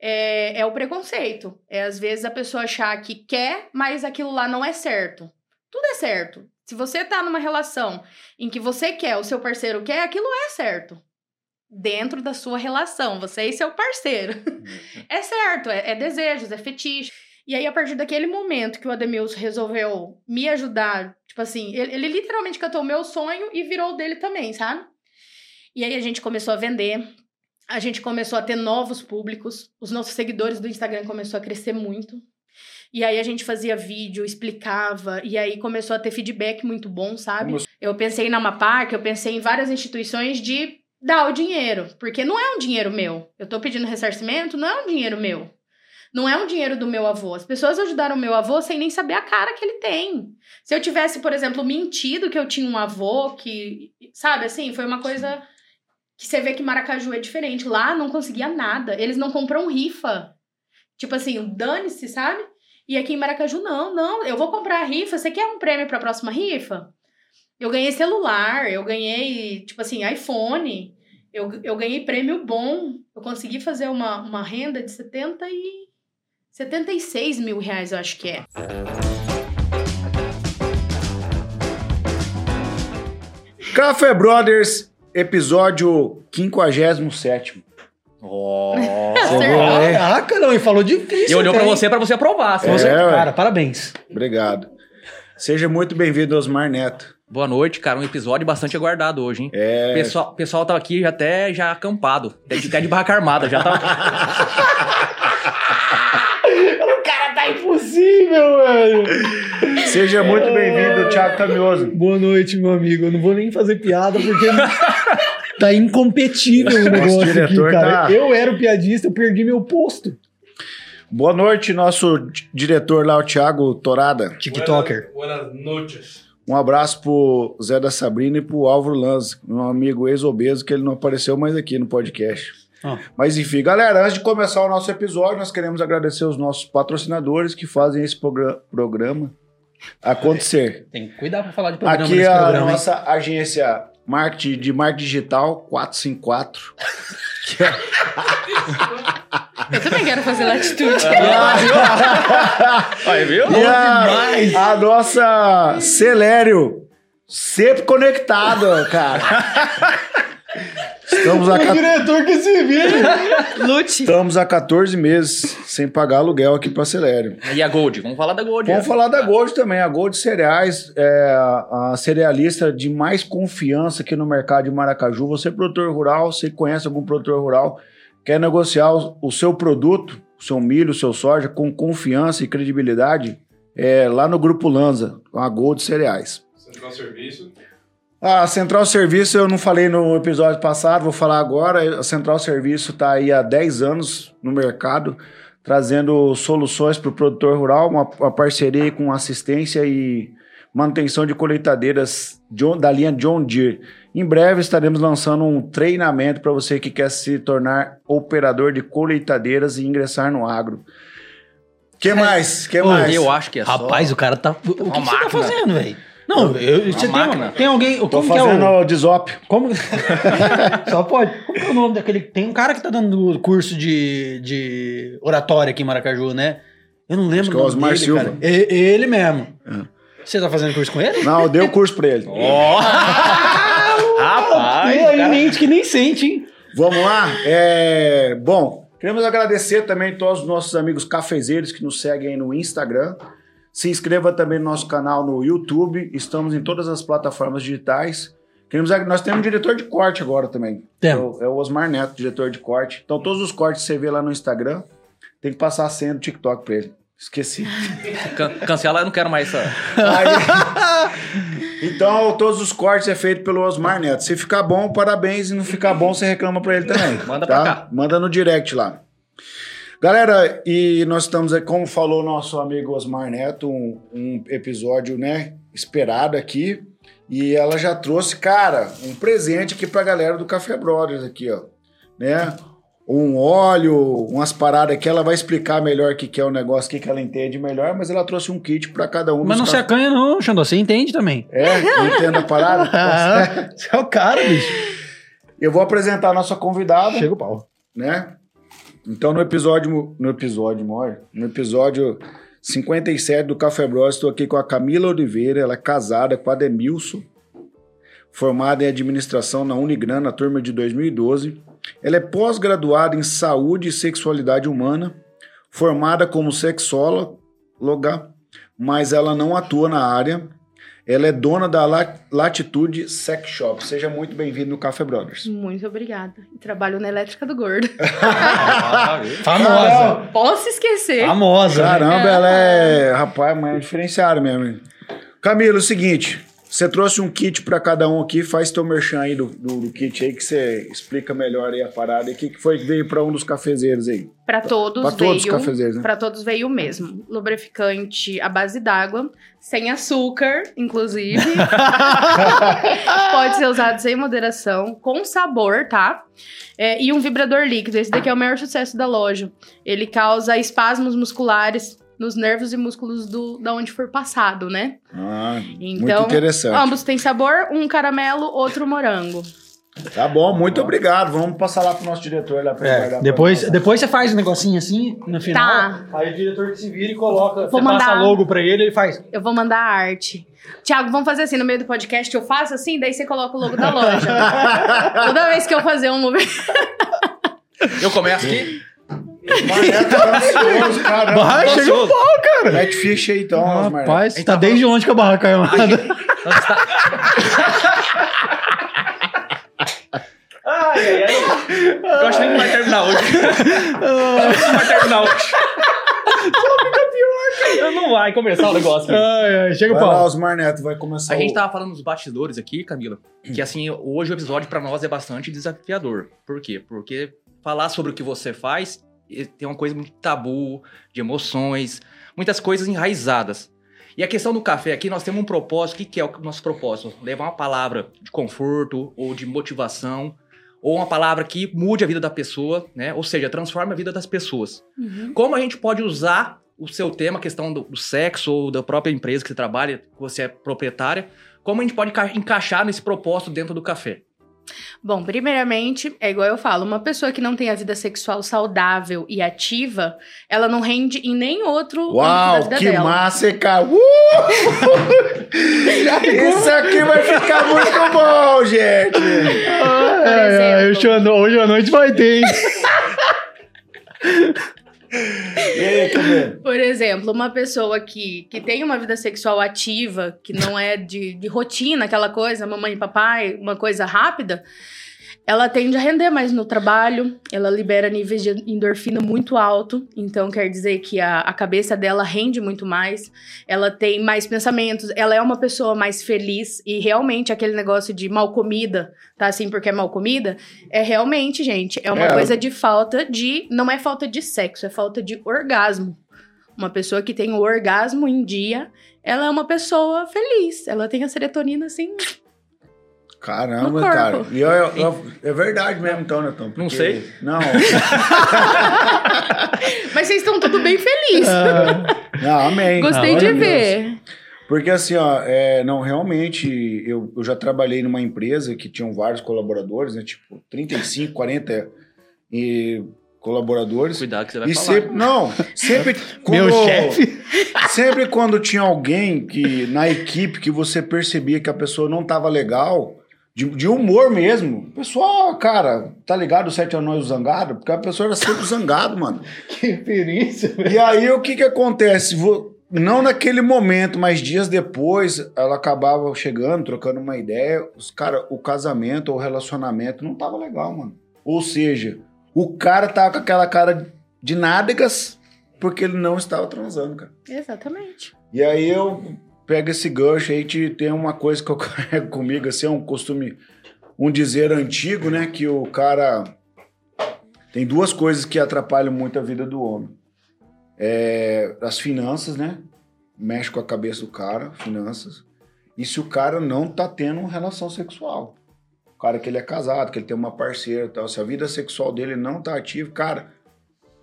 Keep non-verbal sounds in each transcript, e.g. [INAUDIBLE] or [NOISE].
é, é o preconceito. É às vezes a pessoa achar que quer, mas aquilo lá não é certo. Tudo é certo. Se você tá numa relação em que você quer, o seu parceiro quer, aquilo é certo. Dentro da sua relação, você e seu parceiro. [LAUGHS] é certo, é, é desejos, é fetiche. E aí, a partir daquele momento que o Ademilson resolveu me ajudar, tipo assim, ele, ele literalmente catou o meu sonho e virou o dele também, sabe? E aí a gente começou a vender, a gente começou a ter novos públicos, os nossos seguidores do Instagram começou a crescer muito. E aí a gente fazia vídeo, explicava, e aí começou a ter feedback muito bom, sabe? Eu pensei na Mapark, eu pensei em várias instituições de dar o dinheiro, porque não é um dinheiro meu. Eu tô pedindo ressarcimento, não é um dinheiro meu. Não é um dinheiro do meu avô. As pessoas ajudaram meu avô sem nem saber a cara que ele tem. Se eu tivesse, por exemplo, mentido que eu tinha um avô que, sabe, assim, foi uma coisa que você vê que Maracaju é diferente. Lá não conseguia nada. Eles não compram rifa. Tipo assim, dane-se, sabe? E aqui em Maracaju, não, não, eu vou comprar a rifa. Você quer um prêmio para a próxima rifa? Eu ganhei celular, eu ganhei, tipo assim, iPhone. Eu, eu ganhei prêmio bom. Eu consegui fazer uma, uma renda de 70 e 76 mil reais, eu acho que é. Café Brothers, episódio 57. Oh. Caraca, não, e falou difícil. E olhou hein? você pra você aprovar. Se você- É, ué. cara, parabéns. Obrigado. Seja muito bem-vindo, Osmar Neto. Boa noite, cara. Um episódio bastante aguardado hoje, hein? É, O pessoal, pessoal tava aqui até já acampado. Até de, até de barraca armada. Já tava. [LAUGHS] O cara impossível, velho. seja muito bem-vindo, Thiago Camioso. Boa noite, meu amigo. Eu não vou nem fazer piada porque [LAUGHS] tá incompetível o negócio aqui, diretor cara. tá- Eu era o piadista, eu perdi meu posto. Boa noite, nosso diretor lá, o Thiago Torada. TikToker. Buenas noches. Um abraço pro Zé da Sabrina e pro Álvaro Lanz, meu amigo ex-obeso, que ele não apareceu mais aqui no podcast. Ah. Mas enfim, galera, antes de começar o nosso episódio, nós queremos agradecer os nossos patrocinadores que fazem esse progra- programa acontecer. [LAUGHS] Tem que cuidar pra falar de programa Aqui nesse é a programa, hein? nossa agência marketing, de marketing digital 454. [LAUGHS] Eu também quero fazer latitude. [LAUGHS] Aí, viu? E a, a nossa Celério, sempre conectado, cara. Estamos a, O diretor que se vira. [LAUGHS] Lute. estamos há 14 meses sem pagar aluguel aqui para Celério. E a Gold? Vamos falar da Gold. Vamos é. falar da Gold também. A Gold Cereais é a cerealista de mais confiança aqui no mercado de Maracaju. Você, produtor rural, você conhece algum produtor rural, quer negociar o o seu produto, o seu milho, o seu soja, com confiança e credibilidade, é lá no Grupo Lanza, com a Gold Cereais. Central Serviço. A Central Serviço eu não falei no episódio passado, vou falar agora. A Central Serviço está aí há 10 anos no mercado, trazendo soluções para o produtor rural, uma, uma parceria aí com assistência e manutenção de colheitadeiras John- da linha John Deere. Em breve estaremos lançando um treinamento para você que quer se tornar operador de colheitadeiras e ingressar no agro. que mais? que mais? Eu acho que é só. Rapaz, o cara tá. O que, que você tá fazendo, velho? Não, eu, você tem, máquina. tem alguém. Tô Como que é fazendo o. desop. Como... [LAUGHS] Só pode. Como que é o nome daquele. Tem um cara que tá dando curso de, de oratória aqui em Maracaju, né? Eu não lembro Acho que é o Osmar dele, Silva. cara. E- ele mesmo. Você tá fazendo curso com ele? Não, eu dei o curso para ele. [LAUGHS] Ó! Rapaz! Tem aí cara. mente que nem sente, hein? Vamos lá? É, Bom, queremos agradecer também todos os nossos amigos cafezeiros que nos seguem aí no Instagram. Se inscreva também no nosso canal no YouTube. Estamos em todas as plataformas digitais. Queremos, nós temos um diretor de corte agora também. É Temos. o, é o Osmar Neto, diretor de corte. Então, todos os cortes que você vê lá no Instagram, tem que passar a senha do TikTok pra ele. Esqueci. [LAUGHS] Can- cancela, eu não quero mais essa. Aí- [LAUGHS] então, todos os cortes é feito pelo Osmar Neto. Se ficar bom, parabéns. E não ficar bom, você reclama pra ele também. Manda tá? pra cá. Manda no direct lá. Galera, e nós estamos aí, como falou nosso amigo Osmar Neto, um, um episódio, né, esperado aqui. E ela já trouxe, cara, um presente aqui pra galera do Café Brothers aqui, ó. Né? Um óleo, umas paradas que ela vai explicar melhor o que, que é o negócio, o que, que ela entende melhor, mas ela trouxe um kit pra cada um Mas não se acanha, não, Xandó. Você entende também. é, entendo a parada? [LAUGHS] Ah, você é o cara, bicho. Eu vou apresentar a nossa convidada, Chega o pau. né? Então, no episódio, no episódio, maior, no episódio 57 do Café Bros, estou aqui com a Camila Oliveira, ela é casada com a Demilson, formada em administração na Unigran, na turma de 2012. Ela é pós-graduada em saúde e sexualidade humana, formada como sexóloga, mas ela não atua na área. Ela é dona da La- Latitude Sex Shop. Seja muito bem-vindo no Café Brothers. Muito obrigada. Trabalho na Elétrica do Gordo. [LAUGHS] Famosa. Posso esquecer. Famosa. né? Caramba, ela é. Rapaz, mas é diferenciada mesmo. hein? Camila, é o seguinte. Você trouxe um kit pra cada um aqui, faz teu merchan aí do, do, do kit aí, que você explica melhor aí a parada. E o que, que foi que veio pra um dos cafezeiros aí? Pra todos Pra todos os veio. cafezeiros, né? Pra todos veio o mesmo. Lubrificante à base d'água, sem açúcar, inclusive. [LAUGHS] Pode ser usado sem moderação, com sabor, tá? É, e um vibrador líquido. Esse daqui é o maior sucesso da loja. Ele causa espasmos musculares nos nervos e músculos do, da onde for passado, né? Ah, muito Então, interessante. Ambos têm sabor, um caramelo, outro morango. Tá bom, muito obrigado. Vvamos passar lá pro nosso diretor lá pra É, guardar depois, pra depois você faz um negocinho assim no final. Tá. Aí o diretor que se vira e coloca. Vou você passa mandar. logo pra ele, ele faz. Eu vou mandar a arte. Tiago, vamos fazer assim, no meio do podcast eu faço assim, daí você coloca o logo da loja. [LAUGHS] Toda vez que eu fazer um movimento. Eu começo aqui. [LAUGHS] Marneto tá ansioso, caramba. Vai, chega um Gostoso. pau, cara. Mete ficha aí então, Marneto. Rapaz, Então tá vamos- desde onde que a barraca é armada? Nós está- Ai, ai, ai. Eu acho que nem vai terminar hoje. Eu acho que não vai terminar hoje. Só fica pior, cara. Não vai começar o negócio. Ai, ai, chega o Vai lá, pau. Osmar Neto, vai começar A gente o... tava falando nos bastidores aqui, Camila, que assim, hoje o episódio pra nós é bastante desafiador. Por quê? Porque falar sobre o que você faz tem uma coisa muito tabu, de emoções, muitas coisas enraizadas. E a questão do café aqui, nós temos um propósito. O que que é o nosso propósito? Levar uma palavra de conforto ou de motivação, ou uma palavra que mude a vida da pessoa, né? Ou seja, transforme a vida das pessoas. Como a gente pode usar o seu tema, a questão do, do sexo ou da própria empresa que você trabalha, que você é proprietária, como a gente pode enca- encaixar nesse propósito dentro do café? Bom, primeiramente, é igual eu falo, uma pessoa que não tem a vida sexual saudável e ativa, ela não rende em nem outro Uau, vida que dela. massa, cara. Uh! [LAUGHS] Isso aqui vai ficar muito bom, gente. Por exemplo. hoje à noite vai ter, hein? [LAUGHS] Por exemplo, uma pessoa que, que tem uma vida sexual ativa, que não é de, de rotina, aquela coisa, mamãe e papai, uma coisa rápida, ela tende a render mais no trabalho, ela libera níveis de endorfina muito alto, então quer dizer que a, a cabeça dela rende muito mais, ela tem mais pensamentos, ela é uma pessoa mais feliz e realmente aquele negócio de mal comida, tá assim porque é mal comida, é realmente, gente, é uma É. coisa de falta de, não é falta de sexo, é falta de orgasmo. Uma pessoa que tem o orgasmo em dia, ela é uma pessoa feliz, ela tem a serotonina assim, Caramba, cara. E eu- eu- eu- é verdade mesmo, então, Netão? Não porque- sei. Não. [LAUGHS] mas vocês estão tudo bem felizes. Não, amém. Gostei de Deus. ver. Porque assim, ó, é, não, realmente, eu, eu já trabalhei numa empresa que tinham vários colaboradores, né? Tipo, 35, 40 e colaboradores. Cuidado que você vai E falar. sempre, não, sempre Meu quando- chefe. Sempre quando tinha alguém que na equipe que você percebia que a pessoa não tava legal, de, de humor mesmo. O pessoal, cara, tá ligado o Sete Anões Zangado? Porque a pessoa era sempre zangado, mano. [LAUGHS] Que referência, velho. E aí o que que acontece? Vo- Não naquele momento, mas dias depois, ela acabava chegando, trocando uma ideia. Os cara, o casamento ou o relacionamento não tava legal, mano. Ou seja, o cara tava com aquela cara de nádegas porque ele não estava transando, cara. Exatamente. E aí eu pego esse gancho aí, te- tem uma coisa que eu [LAUGHS] carrego comigo, assim, é um costume, um dizer antigo, né? Que o cara. Tem duas coisas que atrapalham muito a vida do homem. É, as finanças, né? Mexe com a cabeça do cara, finanças. E se o cara não tá tendo relação sexual. O cara que ele é casado, que ele tem uma parceira e tal. Se a vida sexual dele não tá ativa, cara.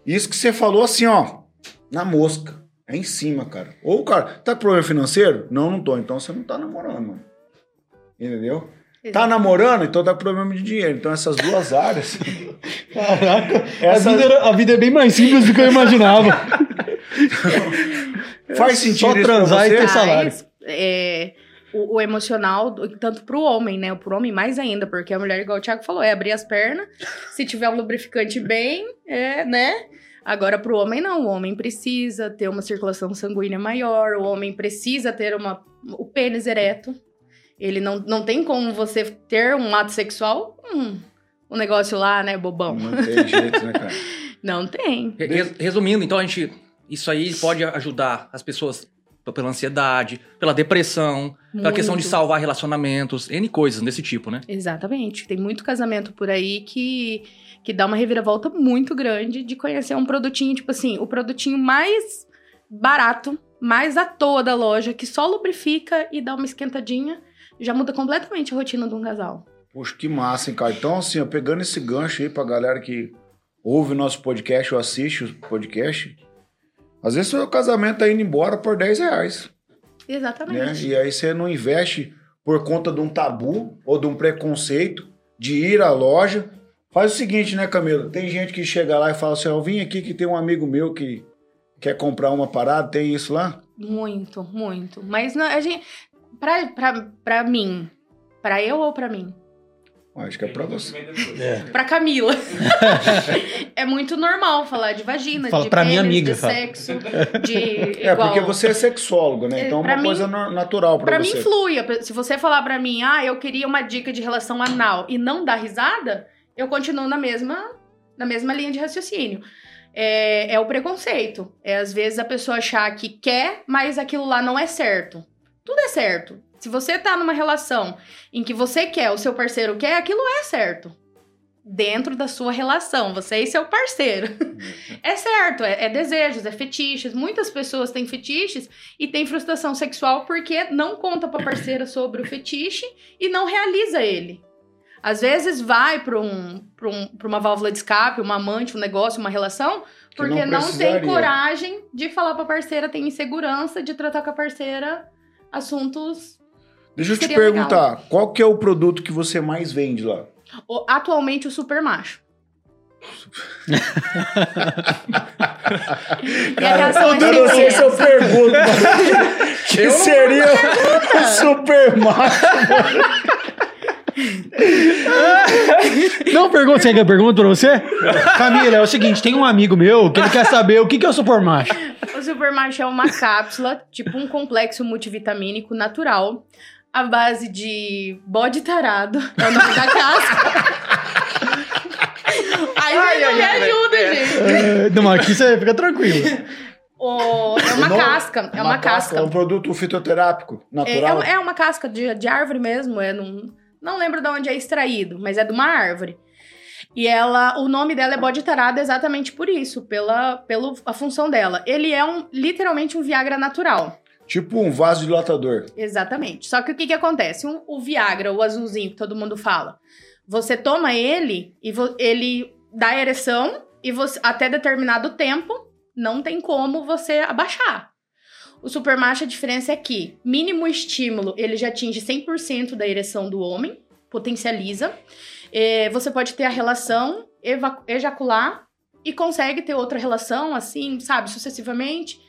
Isso que você falou assim, ó, na mosca. É em cima, cara. Ou o cara, tá com problema financeiro? Não, não tô. Então você não tá namorando, mano. Entendeu? Tá namorando, então dá problema de dinheiro. Então essas duas áreas. [LAUGHS] Caraca, Essa- a, vida, era- a vida é bem mais simples do que eu imaginava. [LAUGHS] Faz sentido Só isso pra transar e ter salário. Mas, é, o, o emocional, tanto pro homem, né? Pro homem mais ainda, porque a mulher, igual o Thiago falou, é abrir as pernas. Se tiver um lubrificante bem, é, né? Agora, pro homem, não. O homem precisa ter uma circulação sanguínea maior, o homem precisa ter uma, o pênis ereto. Ele não, não tem como você ter um ato sexual, um, um negócio lá, né, bobão. Não tem jeito, né, cara? [LAUGHS] Não tem. Re- res- Resumindo, então a gente. Isso aí pode ajudar as pessoas pela ansiedade, pela depressão, pela questão de Muito. salvar relacionamentos, N coisas desse tipo, né? Exatamente. Tem muito casamento por aí que, que dá uma reviravolta muito grande de conhecer um produtinho, tipo assim, o produtinho mais barato, mais à toa da loja, que só lubrifica e dá uma esquentadinha, já muda completamente a rotina de um casal. Poxa, que massa, hein, cara? Então, assim, ó, pegando esse gancho aí pra galera que ouve o nosso podcast ou assiste o podcast, às vezes seu casamento tá indo embora por 10 reais, né? Exatamente. E aí você não investe por conta de um tabu ou de um preconceito de ir à loja. Faz o seguinte, né, Camilo? Tem gente que chega lá e fala assim, ó, eu vim aqui que tem um amigo meu que quer comprar uma parada, tem isso lá? Muito, muito. Mas não, a gente. Pra, pra, pra mim. Pra eu ou pra mim? Acho que é pra você. É. Pra Camila. [LAUGHS] é muito normal falar de vagina, Fala de pra minha pênis, amiga, de fala. sexo, de. [LAUGHS] É, igual- porque você é sexólogo, né? É, Então é pra uma mim- coisa natural pra, Pra mim você. flui. Se você falar pra mim, ah, eu queria uma dica de relação anal e não dar risada, eu continuo na mesma, na mesma linha de raciocínio. É, é o preconceito. É às vezes a pessoa achar que quer, mas aquilo lá não é certo. Tudo é certo. Se você tá numa relação em que você quer, o seu parceiro quer, aquilo é certo. Dentro da sua relação, você e seu parceiro. É certo, é, é desejos, é fetiches. Muitas pessoas têm fetiches e têm frustração sexual porque não conta pra parceira sobre o fetiche e não realiza ele. Às vezes vai pra, um, pra, um, pra uma válvula de escape, uma amante, um negócio, uma relação, Que porque não não, tem coragem de falar pra parceira, tem insegurança de tratar com a parceira assuntos. Deixa eu te perguntar, qual que é o produto que você mais vende lá? o- Atualmente, o super macho. [LAUGHS] A é [LAUGHS] eu não sei se eu pergunto, que seria o super macho. Não pergunta, você quer pergunta pra você? Camila, é o seguinte, tem um amigo meu que ele quer saber o que, que é o super macho. O Super Macho é uma cápsula, tipo um complexo multivitamínico natural, à base de bode tarado, é o nome da casca. Aí Ai, você não ai, me ajuda, é. gente. É, Não, mas aqui você fica tranquilo. O- é uma Não, casca, é uma, casca. É um produto fitoterápico, É, natural. é, é uma casca de, de árvore mesmo, é num, não lembro de onde é extraído, mas é de uma árvore. E ela, o nome dela é bode tarado exatamente por isso, pela, pela a função dela. Ele é um literalmente um Viagra natural. Tipo um vasodilatador. Exatamente. Só que o que, que acontece? Um- o Viagra, o azulzinho que todo mundo fala, você toma ele e ele dá ereção e você, até determinado tempo não tem como você abaixar. O supermacho, a diferença é que mínimo estímulo ele já atinge 100% da ereção do homem, potencializa. Eh, você pode ter a relação, ejacular e consegue ter outra relação, assim, sabe, sucessivamente.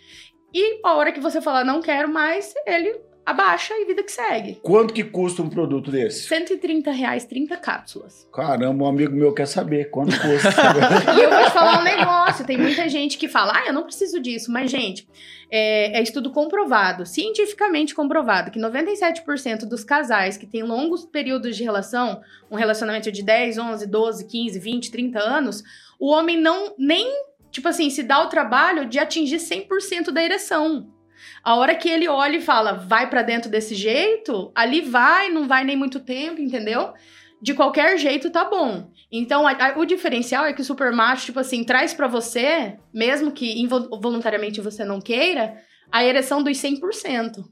E a hora que você falar não quero mais, ele abaixa e vida que segue. Quanto que custa um produto desse? 130 reais, 30 cápsulas. Caramba, um amigo meu quer saber quanto custa. [LAUGHS] E eu vou te falar um negócio: tem muita gente que fala, ah, eu não preciso disso. Mas, gente, é, é estudo comprovado, cientificamente comprovado, que 97% dos casais que têm longos períodos de relação, um relacionamento de 10, 11, 12, 15, 20, 30 anos, o homem não nem, tipo assim, se dá o trabalho de atingir 100% da ereção. A hora que ele olha e fala, vai pra dentro desse jeito, ali vai, não vai nem muito tempo, entendeu? De qualquer jeito tá bom. Então, a- a- o diferencial é que o super macho, tipo assim, traz pra você, mesmo que involuntariamente você não queira, a ereção dos 100%.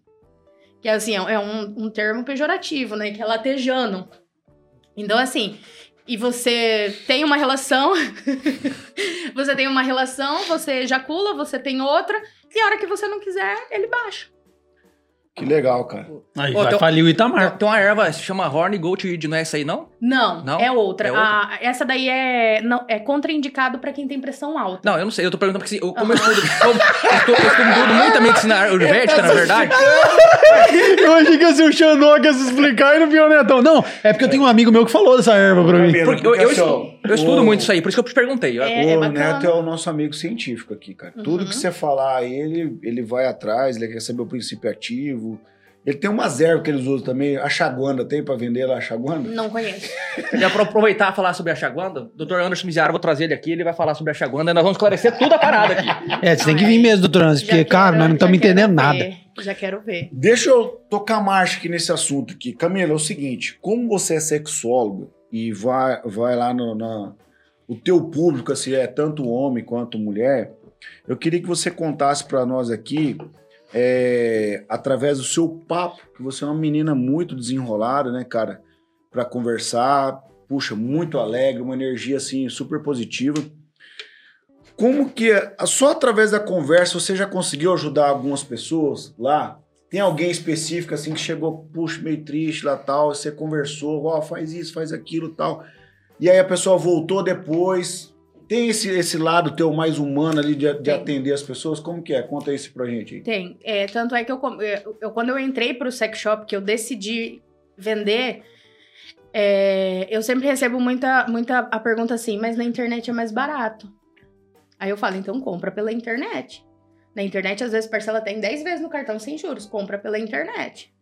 Que assim, é é um, um termo pejorativo, né? Que é latejano. Então, assim, e você tem uma relação, [LAUGHS] você tem uma relação, você ejacula, você tem outra, e a hora que você não quiser, ele baixa. Que legal, cara. Aí Ô, vai tem- falir o Itamar. Tem, tem uma erva, se chama Horn Goat Weed, não é essa aí, não? Não, Não? é outra. É outra? A- essa daí é, não, é contraindicado pra quem tem pressão alta. Não, eu não sei, eu tô perguntando porque se- eu, como eu estudo, como eu estudo, eu estudo muito a medicina [LAUGHS] ayurvédica, na verdade. Eu achei que ia ser o Xandó que ia se explicar e não viu o Netão. Não, é porque eu tenho um amigo meu que falou dessa erva pra mim. Porque eu, eu estudo, assim, eu estudo muito isso aí, por isso que eu te perguntei. É, é o. Neto é o nosso amigo científico aqui, cara. Tudo Uhum. que você falar, ele, ele vai atrás, ele quer saber o princípio ativo. Ele tem umas ervas que eles usam também. A chaguanda tem pra vender lá a chaguanda? Não conheço. [LAUGHS] Já pra aproveitar e falar sobre a chaguanda, o Dr. Anderson Miziara, vou trazer ele aqui, ele vai falar sobre a chaguanda e nós vamos esclarecer tudo a parada aqui. [LAUGHS] É, você tem que vir mesmo, doutor Anderson, porque, cara, nós não estamos entendendo nada. ver, Já quero ver. Deixa eu tocar marcha aqui nesse assunto aqui. Camila, é o seguinte, como você é sexólogo e vai, vai lá no na, o teu público, assim, é tanto homem quanto mulher, eu queria que você contasse pra nós aqui, é, através do seu papo, que você é uma menina muito desenrolada, né, cara, Pra conversar, puxa, muito alegre, uma energia, assim, super positiva. Como que, é- só através da conversa, você já conseguiu ajudar algumas pessoas lá? Tem alguém específico assim que chegou, puxa, meio triste lá tal, você conversou, ó, faz isso, faz aquilo tal. E aí a pessoa voltou depois. Tem esse, esse lado teu mais humano ali de, de atender as pessoas? Como que é? Conta isso pra gente aí. Tem. É, tanto é que eu, eu- eu- quando eu entrei pro sex shop, que eu decidi vender, é, eu sempre recebo muita, muita a pergunta assim, mas na internet é mais barato. Aí eu falo, então compra pela internet. Na internet, às vezes, parcela tem 10 vezes no cartão sem juros. Compra pela internet.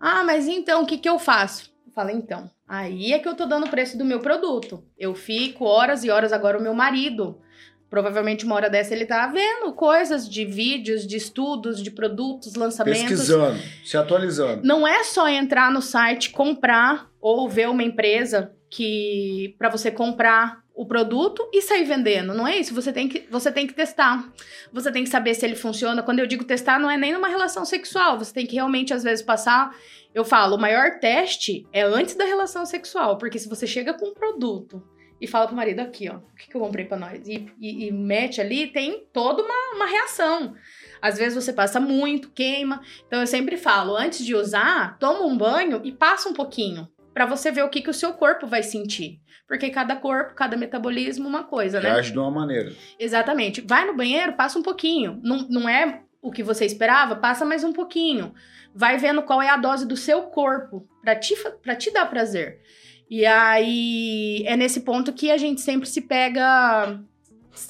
Ah, mas então, o que, que eu faço? Eu falo, então, aí é que eu tô dando o preço do meu produto. Eu fico horas e horas agora, o meu marido Provavelmente uma hora dessa ele tá vendo coisas de vídeos, de estudos, de produtos, lançamentos. Pesquisando, se atualizando. Não é só entrar no site, comprar ou ver uma empresa que para você comprar o produto e sair vendendo. Não é isso. Você tem que você tem que testar. Você tem que saber se ele funciona. Quando eu digo testar, não é nem numa relação sexual. Você tem que realmente às vezes passar. Eu falo, o maior teste é antes da relação sexual, porque se você chega com um produto e fala pro marido aqui, ó, o que, que eu comprei pra nós? E, e- e mete ali, tem toda uma, uma reação. Às vezes você passa muito, queima. Então eu sempre falo, antes de usar, toma um banho e passa um pouquinho. Pra você ver o que, que o seu corpo vai sentir. Porque cada corpo, cada metabolismo, uma coisa, né? Reage de uma maneira. Exatamente. Vai no banheiro, passa um pouquinho. Não, não é o que você esperava, passa mais um pouquinho. Vai vendo qual é a dose do seu corpo pra te, pra te dar prazer. E aí é nesse ponto que a gente sempre se pega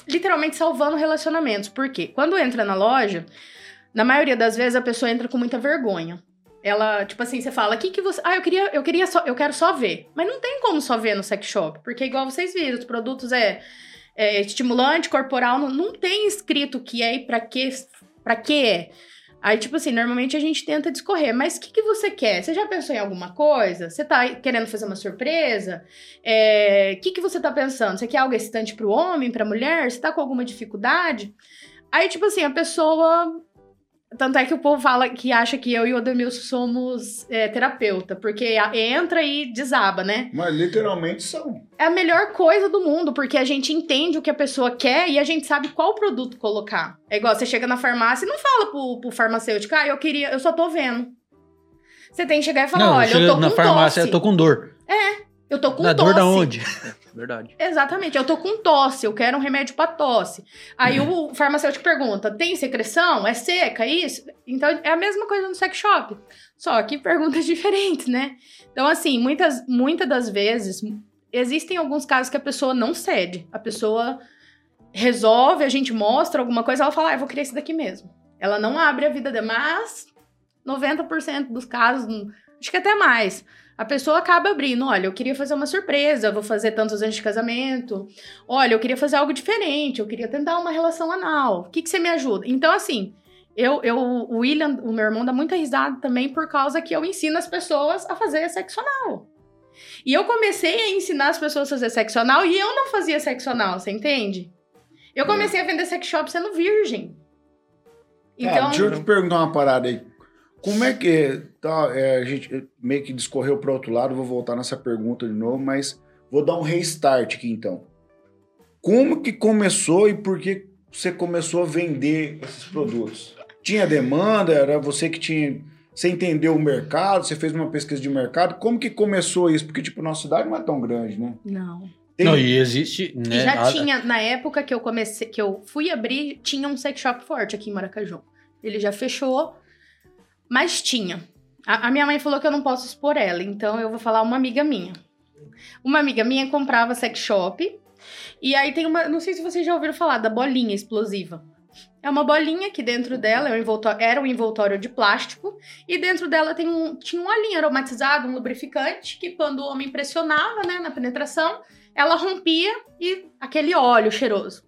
literalmente salvando relacionamentos. Por quê? Quando entra na loja, na maioria das vezes a pessoa entra com muita vergonha. Ela, tipo assim, você fala, que que você. Ah, eu queria, eu queria só, eu quero só ver. Mas não tem como só ver no sex shop, porque igual vocês viram, os produtos é, é estimulante corporal, não, não tem escrito que é e pra que, pra que é. Aí, tipo assim, normalmente a gente tenta discorrer, mas o que, que você quer? Você já pensou em alguma coisa? Você tá querendo fazer uma surpresa? É, O que, que você tá pensando? Você quer algo excitante pro homem, pra mulher? Você tá com alguma dificuldade? Aí, tipo assim, a pessoa. Tanto é que o povo fala que acha que eu e o Ademilson somos é, terapeuta, porque entra e desaba, né? Mas literalmente são. É a melhor coisa do mundo, porque a gente entende o que a pessoa quer e a gente sabe qual produto colocar. É igual você chega na farmácia e não fala pro, pro farmacêutico, ah, eu queria, eu só tô vendo. Você tem que chegar e falar, Não, olha, eu chega tô com na farmácia, tosse. eu tô com dor. Eu tô com Na tosse. dor da onde? [LAUGHS] Verdade. Exatamente, eu tô com tosse, eu quero um remédio pra tosse. Aí o farmacêutico pergunta: tem secreção? É seca? Isso? Então é a mesma coisa no sex shop. Só que [LAUGHS] perguntas diferentes, né? Então, assim, muitas, muitas das vezes existem alguns casos que a pessoa não cede. A pessoa resolve, a gente mostra alguma coisa, ela fala, ah, eu vou querer esse daqui mesmo. Ela não abre a vida dela, mas 90% dos casos, acho que até mais. A pessoa acaba abrindo, olha, eu queria fazer uma surpresa, vou fazer tantos anos de casamento. Olha, eu queria fazer algo diferente, eu queria tentar uma relação anal. O que, que você me ajuda? Então, assim, eu, eu, o William, o meu irmão, dá muita risada também por causa que eu ensino as pessoas a fazer sexo anal. E eu comecei a ensinar as pessoas a fazer sexo anal e eu não fazia sexo anal, você entende? Eu comecei a vender sex shop sendo virgem. Então, Então, deixa eu te perguntar uma parada aí. Como é que tá, é, a gente meio que discorreu para outro lado, vou voltar nessa pergunta de novo, mas vou dar um restart aqui então. Como que começou e por que você começou a vender esses produtos? Tinha demanda? Era você que tinha Você entendeu o mercado, você fez uma pesquisa de mercado. Como que começou isso? Porque, tipo, nossa cidade não é tão grande, né? Não. Tem- Não, e existe, E né? já a- tinha, na época que eu comecei, que eu fui abrir, tinha um sex shop forte aqui em Maracaju. Ele já fechou, mas tinha. A, a minha mãe falou que eu não posso expor ela, então eu vou falar uma amiga minha. Uma amiga minha comprava sex shop, e aí tem uma, não sei se vocês já ouviram falar da bolinha explosiva. É uma bolinha que dentro dela é um era um envoltório de plástico, e dentro dela tem um, tinha um olhinho aromatizado, um lubrificante, que quando o homem pressionava, né, na penetração, ela rompia e aquele óleo cheiroso.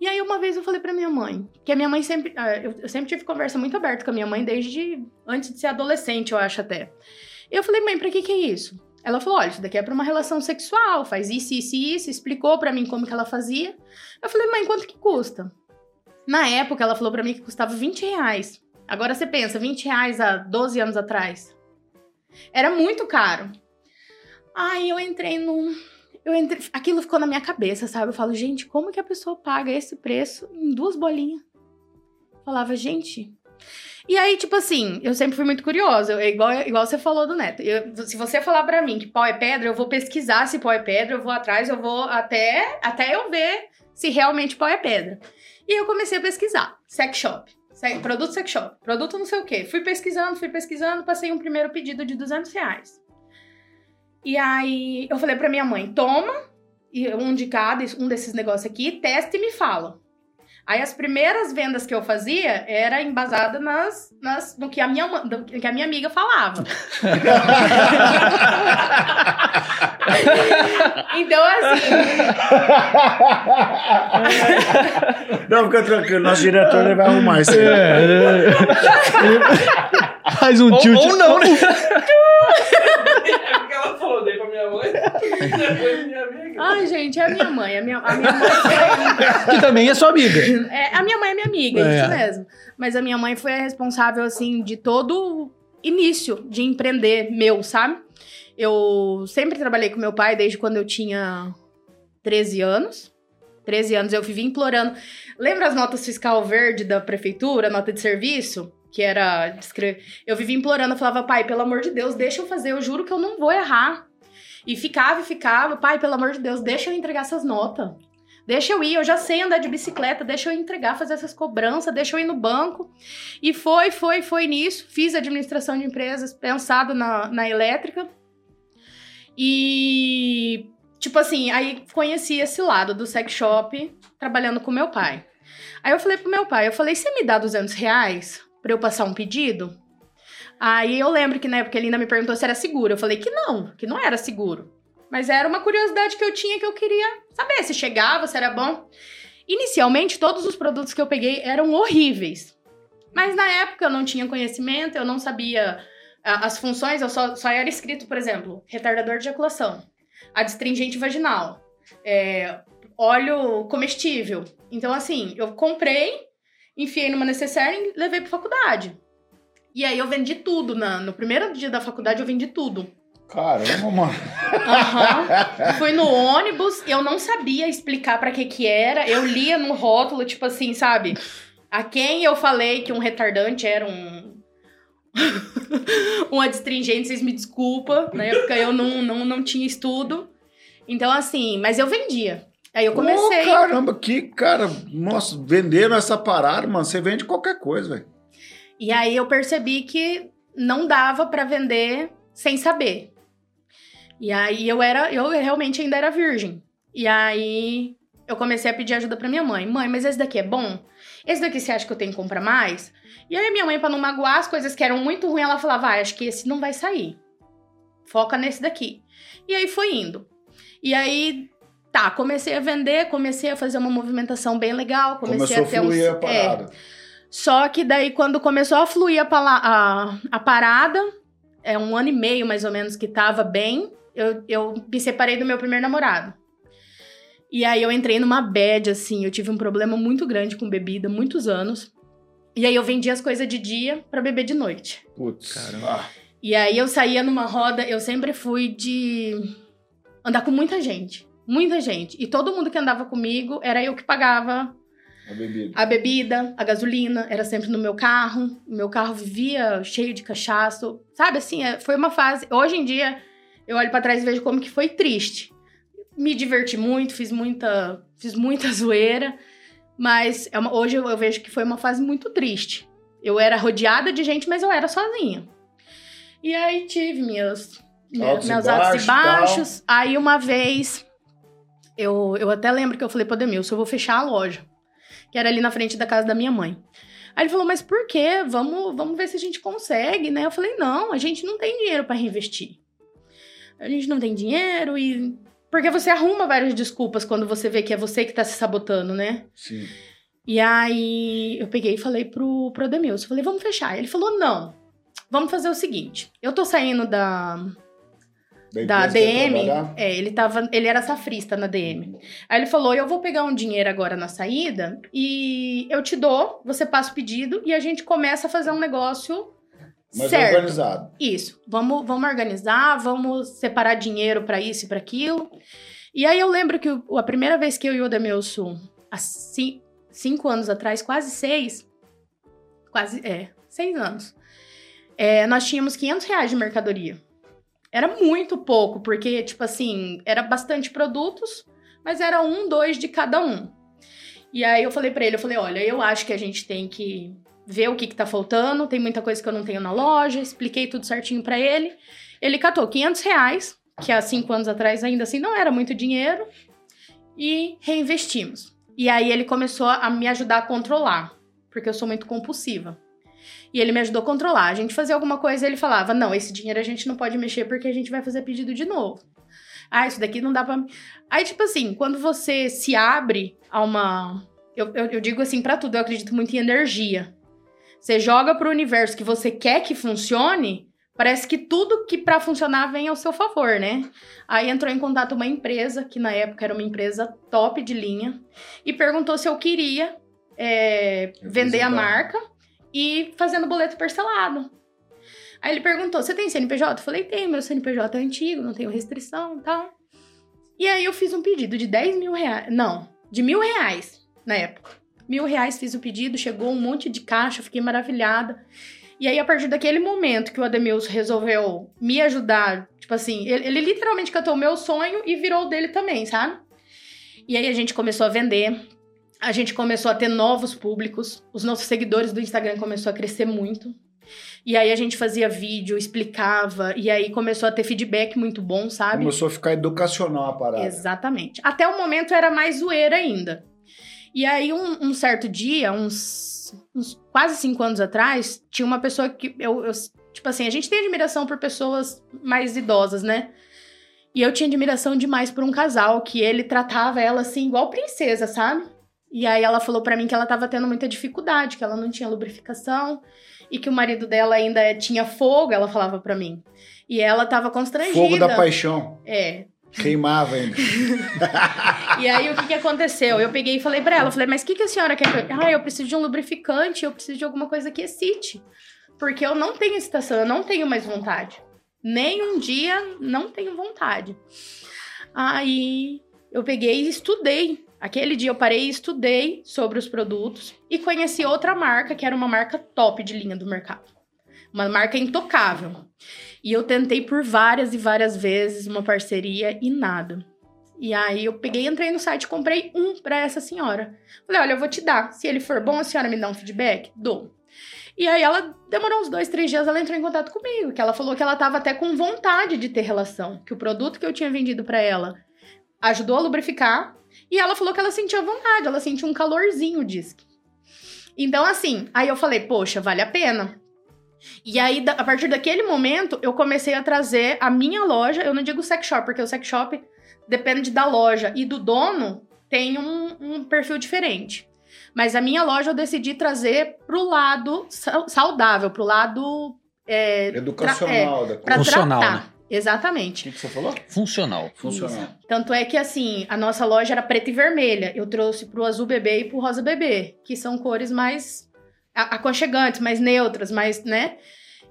E aí uma vez eu falei pra minha mãe, que a minha mãe sempre, ah, eu, sempre tive conversa muito aberta com a minha mãe desde antes de ser adolescente, eu acho até. Eu falei, mãe, pra que que é isso? Ela falou, olha, isso daqui é pra uma relação sexual, faz isso, isso e isso, explicou pra mim como que ela fazia. Eu falei, mãe, quanto que custa? Na época ela falou pra mim que custava 20 reais. Agora você pensa, 20 reais há 12 anos atrás. Era muito caro. Aí eu entrei num, eu entrei, aquilo ficou na minha cabeça, sabe? Eu falo, gente, como que a pessoa paga esse preço em duas bolinhas? Eu falava, gente. E aí, tipo assim, eu sempre fui muito curiosa. É igual, igual você falou do Neto. Eu- se você falar pra mim que pau é pedra, eu vou pesquisar se pau é pedra, eu vou atrás, eu vou até, até eu ver se realmente pau é pedra. E eu comecei a pesquisar. Sex shop. Produto sex shop. Produto não sei o quê. Fui pesquisando, fui pesquisando, passei um primeiro pedido de 200 reais. E aí eu falei pra minha mãe, toma e um de cada, um desses negócios aqui, testa e me fala. Aí as primeiras vendas que eu fazia era embasada nas, nas, no que a minha, do que a minha amiga falava. [LAUGHS] então, assim, Não, fica tranquilo, nosso diretor ele vai arrumar isso aí. É, é. [LAUGHS] Faz um Ou, tilt. ou não, né? É porque ela falou, dei pra minha mãe, minha amiga. ai, gente, é a minha mãe. A minha, a minha mãe foi. [LAUGHS] Que também é sua amiga. É, a minha mãe é minha amiga, É. isso mesmo. Mas a minha mãe foi a responsável, assim, de todo o início de empreender meu, sabe? Eu sempre trabalhei com meu pai desde quando eu tinha 13 anos. 13 anos eu vivi implorando. Lembra as notas fiscal verde da prefeitura, nota de serviço? Que era. Eu vivi implorando, eu falava, pai, pelo amor de Deus, deixa eu fazer, eu juro que eu não vou errar. E ficava e ficava, pai, pelo amor de Deus, deixa eu entregar essas notas. Deixa eu ir, eu já sei andar de bicicleta, deixa eu entregar, fazer essas cobranças, deixa eu ir no banco. E foi, foi, foi nisso. Fiz administração de empresas, pensado na, na elétrica. E, tipo assim, aí conheci esse lado do sex shop, trabalhando com meu pai. Aí eu falei pro meu pai, eu falei, você me dá 200 reais pra eu passar um pedido? Aí eu lembro que na época ele ainda me perguntou se era seguro. Eu falei que não, que não era seguro. Mas era uma curiosidade que eu tinha que eu queria saber se chegava, se era bom. Inicialmente, todos os produtos que eu peguei eram horríveis. Mas na época eu não tinha conhecimento, eu não sabia as funções, eu só, só era escrito, por exemplo, retardador de ejaculação, adstringente vaginal, é, óleo comestível. Então, assim, eu comprei, enfiei numa necessaire e levei pra faculdade. E aí eu vendi tudo. Na, no primeiro dia da faculdade eu vendi tudo. Caramba, mano. Aham. [LAUGHS] Fui no ônibus, eu não sabia explicar pra que que era. Eu lia no rótulo, tipo assim, sabe? A quem eu falei que um retardante era um. [LAUGHS] um adstringente, vocês me desculpa. Na época eu não, não, não tinha estudo. Então, assim, mas eu vendia. Aí eu comecei. Ô, caramba, que cara. Nossa, vendendo essa parada, mano. Você vende qualquer coisa, velho. E aí eu percebi que não dava pra vender sem saber. E aí eu era, eu realmente ainda era virgem. E aí eu comecei a pedir ajuda pra minha mãe. Mãe, mas esse daqui é bom? Esse daqui você acha que eu tenho que comprar mais? E aí minha mãe, pra não magoar as coisas que eram muito ruins, ela falava: ah, acho que esse não vai sair. Foca nesse daqui. E aí foi indo. E aí, tá, comecei a vender, comecei a fazer uma movimentação bem legal, comecei Começou a ter a fluir uns. a parada. Só que daí, quando começou a fluir a, pala- a, a parada, é um ano e meio mais ou menos que tava bem, eu, eu me separei do meu primeiro namorado. E aí eu entrei numa bad, assim, eu tive um problema muito grande com bebida, muitos anos. E aí eu vendia as coisas de dia pra beber de noite. Putz. Caramba. Ah, E aí eu saía numa roda, eu sempre fui de andar com muita gente. Muita gente. E todo mundo que andava comigo era eu que pagava A bebida. A bebida, a gasolina, era sempre no meu carro. O meu carro vivia cheio de cachaço. Sabe assim, é- foi uma fase. Hoje em dia, eu olho pra trás e vejo como que foi triste. Me diverti muito, fiz muita, fiz muita [LAUGHS] zoeira. Mas é uma- hoje eu, vejo que foi uma fase muito triste. Eu era rodeada de gente, mas eu era sozinha. E aí tive minhas, minha- Altos e meus altos baixos e e tal. baixos. Aí uma vez, eu, eu até lembro que eu falei pro Demilson, eu vou fechar a loja que era ali na frente da casa da minha mãe. Aí ele falou, mas por quê? Vamos, vamos ver se a gente consegue, né? Eu falei, não, a gente não tem dinheiro para reinvestir. A gente não tem dinheiro e... Porque você arruma várias desculpas quando você vê que é você que tá se sabotando, né? Sim. E aí eu peguei e falei pro, pro Ademilson, falei, vamos fechar. Ele falou, não, vamos fazer o seguinte, eu tô saindo da, da DM, é, ele tava, ele era safrista na DM. Aí ele falou: Eu vou pegar um dinheiro agora na saída e eu te dou, você passa o pedido e a gente começa a fazer um negócio Mais certo. organizado. Isso. Vamos, vamos organizar, vamos separar dinheiro pra isso e pra aquilo. E aí eu lembro que o- a primeira vez que eu e o Demilson, há ci- cinco anos atrás, quase seis, quase, é, seis anos, é, nós tínhamos 500 reais de mercadoria. Era muito pouco, porque, tipo assim, era bastante produtos, mas era um, dois de cada um. E aí eu falei pra ele, eu falei, olha, eu acho que a gente tem que ver o que, que tá faltando, tem muita coisa que eu não tenho na loja, expliquei tudo certinho pra ele. Ele catou 500 reais, que há cinco anos atrás ainda assim não era muito dinheiro, e reinvestimos. E aí ele começou a me ajudar a controlar, porque eu sou muito compulsiva. E ele me ajudou a controlar. A gente fazia alguma coisa e ele falava: Não, esse dinheiro a gente não pode mexer porque a gente vai fazer pedido de novo. Ah, isso daqui não dá pra. Aí, tipo assim, quando você se abre a uma. Eu, eu, eu digo assim pra tudo, eu acredito muito em energia. Você joga pro universo que você quer que funcione, parece que tudo que pra funcionar vem ao seu favor, né? Aí entrou em contato uma empresa, que na época era uma empresa top de linha, e perguntou se eu queria é, vender a marca e fazendo boleto parcelado. Aí ele perguntou: Você tem CNPJ? Eu falei: Tenho, meu CNPJ é antigo, não tenho restrição e tal. E aí eu fiz um pedido de 10 mil reais. Não, de mil reais na época. Mil reais fiz o pedido, chegou um monte de caixa, fiquei maravilhada. E aí, a partir daquele momento que o Ademilson resolveu me ajudar, tipo assim, ele, ele literalmente catou o meu sonho e virou o dele também, sabe? E aí a gente começou a vender, a gente começou a ter novos públicos, os nossos seguidores do Instagram começou a crescer muito. E aí a gente fazia vídeo, explicava, e aí começou a ter feedback muito bom, sabe? Começou a ficar educacional a parada. Exatamente. Até o momento era mais zoeira ainda. E aí, um, um certo dia, uns, uns quase cinco anos atrás, tinha uma pessoa que eu, eu- Tipo assim, a gente tem admiração por pessoas mais idosas, né? E eu tinha admiração demais por um casal que ele tratava ela assim, igual princesa, sabe? E aí ela falou pra mim que ela tava tendo muita dificuldade, que ela não tinha lubrificação e que o marido dela ainda tinha fogo, ela falava pra mim. E ela tava constrangida. Fogo da paixão. É, Queimava ainda. [LAUGHS] e aí, o que, que aconteceu? Eu peguei e falei pra ela, falei, mas o que, que a senhora quer que eu... Ah, eu preciso de um lubrificante, eu preciso de alguma coisa que excite. Porque eu não tenho excitação, eu não tenho mais vontade. Nem um dia não tenho vontade. Aí, eu peguei e estudei. Aquele dia eu parei e estudei sobre os produtos. E conheci outra marca, que era uma marca top de linha do mercado. Uma marca intocável. E eu tentei por várias e várias vezes uma parceria e nada. E aí eu peguei, entrei no site, comprei um pra essa senhora. Falei, olha, eu vou te dar. Se ele for bom, a senhora me dá um feedback? Dou. E aí ela demorou uns dois, três dias, ela entrou em contato comigo, que ela falou que ela tava até com vontade de ter relação, que o produto que eu tinha vendido pra ela ajudou a lubrificar, e ela falou que ela sentia vontade, ela sentia um calorzinho, diz. Então, assim, aí eu falei, poxa, vale a pena. E aí, a partir daquele momento, eu comecei a trazer a minha loja, eu não digo sex shop, porque o sex shop depende da loja e do dono tem um, um perfil diferente. Mas a minha loja eu decidi trazer pro lado sa- saudável, pro lado é, Educacional da pra tratar. né? O Exatamente. que, que você falou? Funcional. Funcional. Tanto é que assim, a nossa loja era preta e vermelha. Eu trouxe pro azul bebê e pro rosa bebê, que são cores mais aconchegantes, mais neutras, mais, né?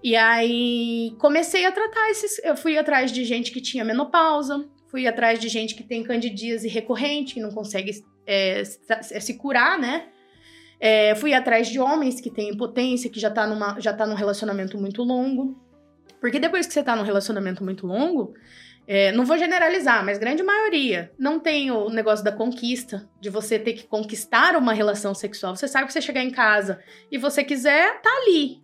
E aí comecei a tratar esses. Eu fui atrás de gente que tinha menopausa, fui atrás de gente que tem candidíase recorrente, que não consegue é, se, se curar, né? É, fui atrás de homens que têm potência, que já tá, numa, já tá num relacionamento muito longo. Porque depois que você tá num relacionamento muito longo, é, não vou generalizar, mas grande maioria não tem o negócio da conquista, de você ter que conquistar uma relação sexual. Você sabe que você chegar em casa e você quiser, tá ali.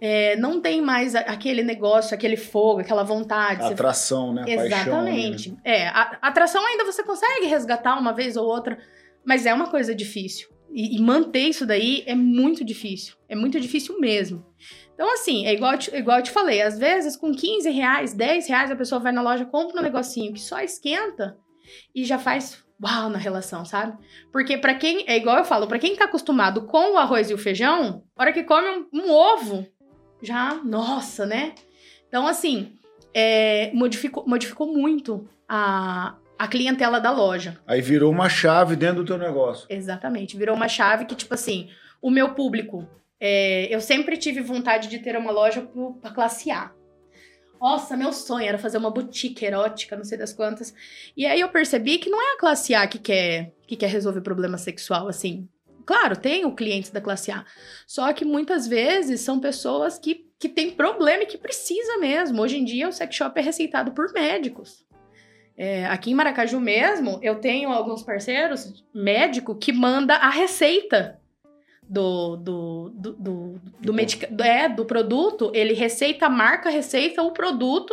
É, não tem mais aquele negócio, aquele fogo, aquela vontade. Você Atração, né? Paixão, Exatamente. né? É, a, a atração ainda você consegue resgatar uma vez ou outra, mas é uma coisa difícil. E, e manter isso daí é muito difícil. É muito difícil mesmo. Então, assim, é igual, eu te- igual eu te falei, às vezes com 15 reais, 10 reais, a pessoa vai na loja, compra um negocinho que só esquenta e já faz uau na relação, sabe? Porque pra quem, é igual eu falo, pra quem tá acostumado com o arroz e o feijão, a hora que come um, um ovo, já, nossa, né? Então, assim, é, modificou, modificou muito a, a clientela da loja. Aí virou uma chave dentro do teu negócio. Exatamente. Virou uma chave que, tipo assim, o meu público. É, eu sempre tive vontade de ter uma loja pra classe A. Nossa, meu sonho era fazer uma boutique erótica, não sei das quantas. E aí eu percebi que não é a classe A que quer, que quer resolver problema sexual, assim. Claro, tem o cliente da classe A. Só que muitas vezes são pessoas que, que têm problema e que precisa mesmo. Hoje em dia o sex shop é receitado por médicos. É, aqui em Maracaju mesmo, eu tenho alguns parceiros médico que manda a receita do do, do, do, do, medica- é, do produto. Ele receita, marca receita, o produto,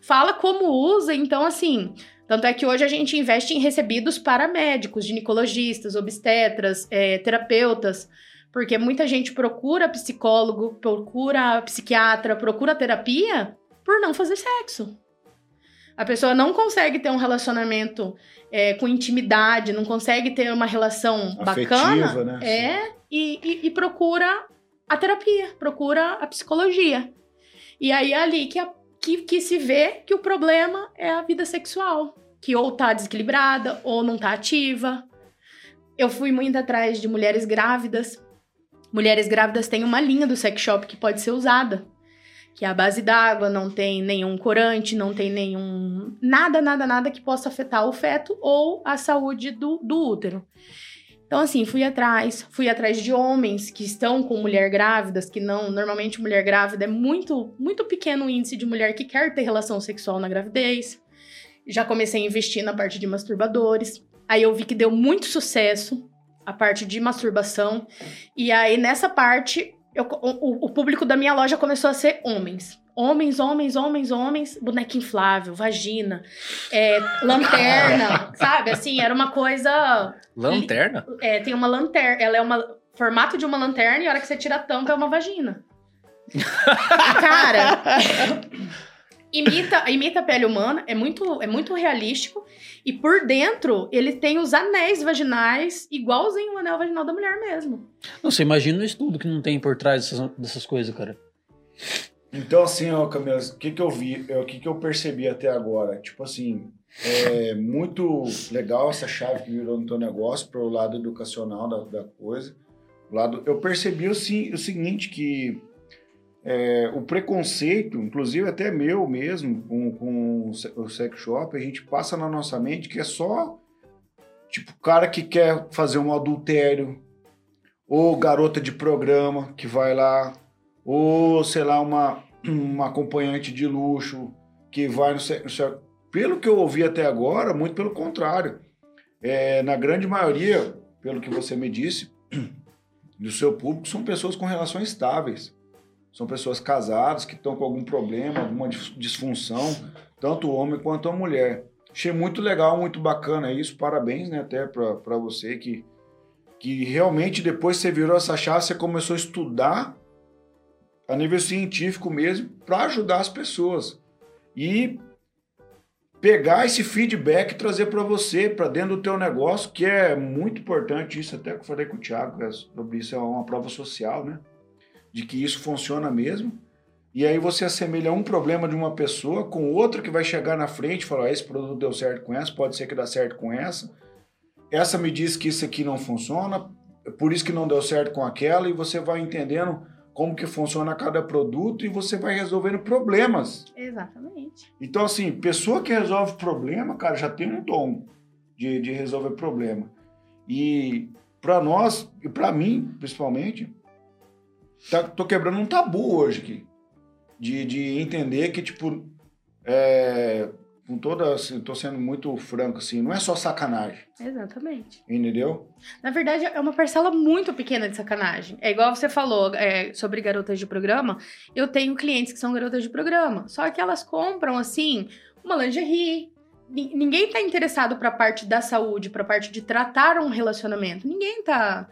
fala como usa. Então, assim, tanto é que hoje a gente investe em recebidos para médicos, ginecologistas, obstetras, é, terapeutas. Porque muita gente procura psicólogo, procura psiquiatra, procura terapia por não fazer sexo. A pessoa não consegue ter um relacionamento é, com intimidade, não consegue ter uma relação Afetiva, bacana. né? É, e, e- e procura a terapia, procura a psicologia. E aí é ali que, a- que, que se vê que o problema é a vida sexual. Que ou tá desequilibrada, ou não tá ativa. Eu fui muito atrás de mulheres grávidas. Mulheres grávidas têm uma linha do sex shop que pode ser usada que é a base d'água, não tem nenhum corante, não tem nenhum. nada, nada, nada que possa afetar o feto ou a saúde do, do útero. Então, assim, fui atrás, fui atrás de homens que estão com mulher grávidas, que não. Normalmente, mulher grávida é muito, muito pequeno o índice de mulher que quer ter relação sexual na gravidez. Já comecei a investir na parte de masturbadores. Aí eu vi que deu muito sucesso a parte de masturbação. E aí, nessa parte, eu- o, o público da minha loja começou a ser homens. Homens, homens, homens, homens, boneca inflável, vagina, é, lanterna, [LAUGHS] sabe? Assim, era uma coisa. Lanterna? É, tem uma lanterna. Ela é uma formato de uma lanterna e a hora que você tira a tampa é uma vagina. [LAUGHS] Cara, imita, imita a pele humana, é muito, é muito realístico. E por dentro, ele tem os anéis vaginais, igualzinho o anel vaginal da mulher mesmo. Não, você imagina o estudo que não tem por trás dessas, dessas coisas, cara. Então, assim, ó, Camila, o que que eu vi, é, o que que eu percebi até agora? Tipo assim, é muito legal essa chave que virou no teu negócio para o lado educacional da, da coisa. Lado, eu percebi o, o seguinte, que é, o preconceito, inclusive até meu mesmo, com, com o sex shop, a gente passa na nossa mente que é só, tipo, cara que quer fazer um adultério, ou garota de programa que vai lá, ou sei lá, uma, uma acompanhante de luxo que vai no. se- Pelo que eu ouvi até agora, muito pelo contrário. É, na grande maioria, pelo que você me disse, [CLEARS THROAT] do seu público, são pessoas com relações estáveis. São pessoas casadas que estão com algum problema, alguma dis- disfunção, tanto o homem quanto a mulher. Achei muito legal, muito bacana isso. Parabéns, né, até para você que, que realmente depois você virou essa chave, você começou a estudar a nível científico mesmo para ajudar as pessoas e pegar esse feedback e trazer para você, para dentro do teu negócio, que é muito importante isso, até que eu falei com o Thiago é sobre isso, é uma prova social, né? De que isso funciona mesmo. E aí você assemelha um problema de uma pessoa com outro que vai chegar na frente e falar, "Ah, esse produto deu certo com essa, pode ser que dá certo com essa. Essa me diz que isso aqui não funciona, por isso que não deu certo com aquela, e você vai entendendo como que funciona cada produto e você vai resolvendo problemas. Exatamente. Então, assim, pessoa que resolve problema, cara, já tem um dom de, de resolver problema. E pra nós, e pra mim, principalmente, tá, tô quebrando um tabu hoje aqui. De, de entender que, tipo, é, com toda, assim, tô sendo muito franco, assim, não é só sacanagem, Exatamente. entendeu? Na verdade, é uma parcela muito pequena de sacanagem. É igual você falou é, sobre garotas de programa. Eu tenho clientes que são garotas de programa. Só que elas compram, assim, uma lingerie. Ni- Ninguém tá interessado pra parte da saúde, pra parte de tratar um relacionamento. Ninguém tá.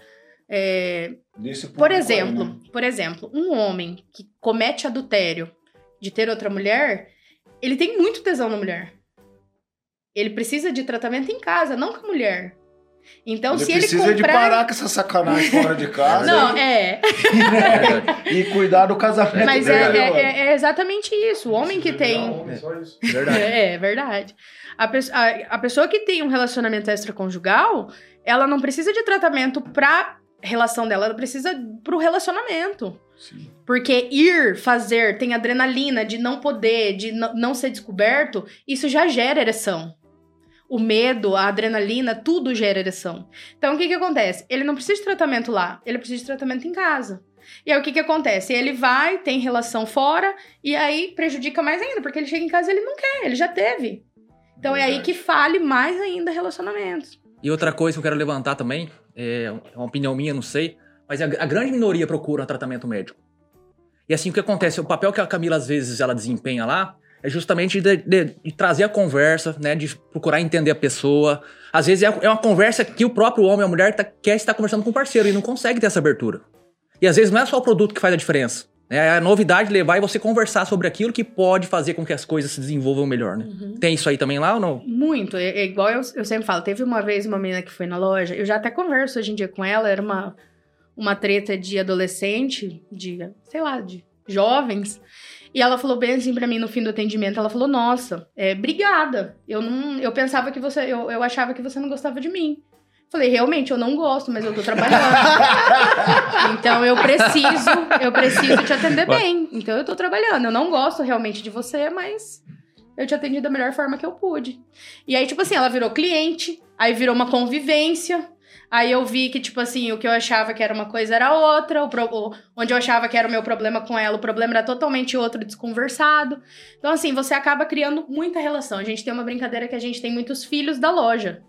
é, Por público aí, exemplo, né? por exemplo, um homem que comete adultério de ter outra mulher, ele tem muito tesão na mulher. Ele precisa de tratamento em casa, não com a mulher. Então, ele se ele precisa de comprar... parar com essa sacanagem fora de casa Não, [LAUGHS] é. E cuidar do casamento Mas é, é- é- é exatamente isso. O homem que tem. Homem, isso. Verdade. [LAUGHS] É, é verdade. A, pe- a- a pessoa que tem um relacionamento extraconjugal, ela não precisa de tratamento pra relação dela, ela precisa pro relacionamento. Sim. Porque ir fazer, tem adrenalina de não poder, de não ser descoberto, isso já gera ereção. O medo, a adrenalina, tudo gera ereção. Então, o que que acontece? Ele não precisa de tratamento lá, ele precisa de tratamento em casa. E aí, o que que acontece? Ele vai, tem relação fora, e aí prejudica mais ainda, porque ele chega em casa e ele não quer, ele já teve. Então, é aí que fale mais ainda relacionamentos. E outra coisa que eu quero levantar também, é uma opinião minha, não sei, mas a, a grande minoria procura tratamento médico. E assim, o que acontece? O papel que a Camila, às vezes, ela desempenha lá é justamente de, de- de trazer a conversa, né? De procurar entender a pessoa. Às vezes é, é uma conversa que o próprio homem ou a mulher tá- quer estar conversando com o parceiro e não consegue ter essa abertura. E às vezes não é só o produto que faz a diferença. né? É a novidade levar e você conversar sobre aquilo que pode fazer com que as coisas se desenvolvam melhor, né? Tem isso aí também lá ou não? Muito. É, é igual eu, eu sempre falo. Teve uma vez uma menina que foi na loja, eu já até converso hoje em dia com ela, era uma, uma treta de adolescente, de, sei lá, de jovens. E ela falou bem assim pra mim no fim do atendimento, ela falou, nossa, é, obrigada. Eu não. Eu pensava que você. Eu, eu achava que você não gostava de mim. Falei, realmente, eu não gosto, mas eu tô trabalhando. [LAUGHS] então eu preciso, eu preciso te atender bem. Então eu tô trabalhando. Eu não gosto realmente de você, mas eu te atendi da melhor forma que eu pude. E aí, tipo assim, ela virou cliente, aí virou uma convivência. Aí eu vi que, tipo assim, o que eu achava que era uma coisa era outra, o pro- onde eu achava que era o meu problema com ela, o problema era totalmente outro, desconversado. Então, assim, você acaba criando muita relação. A gente tem uma brincadeira que a gente tem muitos filhos da loja.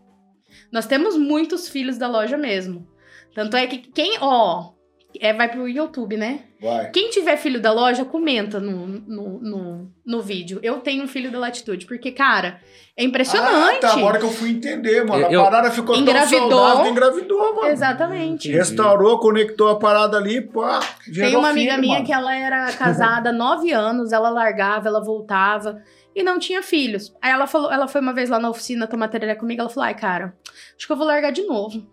Nós temos muitos filhos da loja mesmo. Tanto é que quem, ó, é, vai pro YouTube, né? Vai. Quem tiver filho da loja, comenta no, no, no, no vídeo. Eu tenho um filho da Latitude, porque, cara, é impressionante. Ah, tá, agora que eu fui entender, mano. Eu- a parada ficou Engravidou. tão saudável que engravidou, mano. Exatamente. Restaurou, conectou a parada ali, pá. gerou Tem uma amiga filho, minha mano. que ela era casada há nove anos, ela largava, ela voltava e não tinha filhos. Aí ela falou, ela foi uma vez lá na oficina tomar tereré comigo, ela falou: ai, cara, acho que eu vou largar de novo.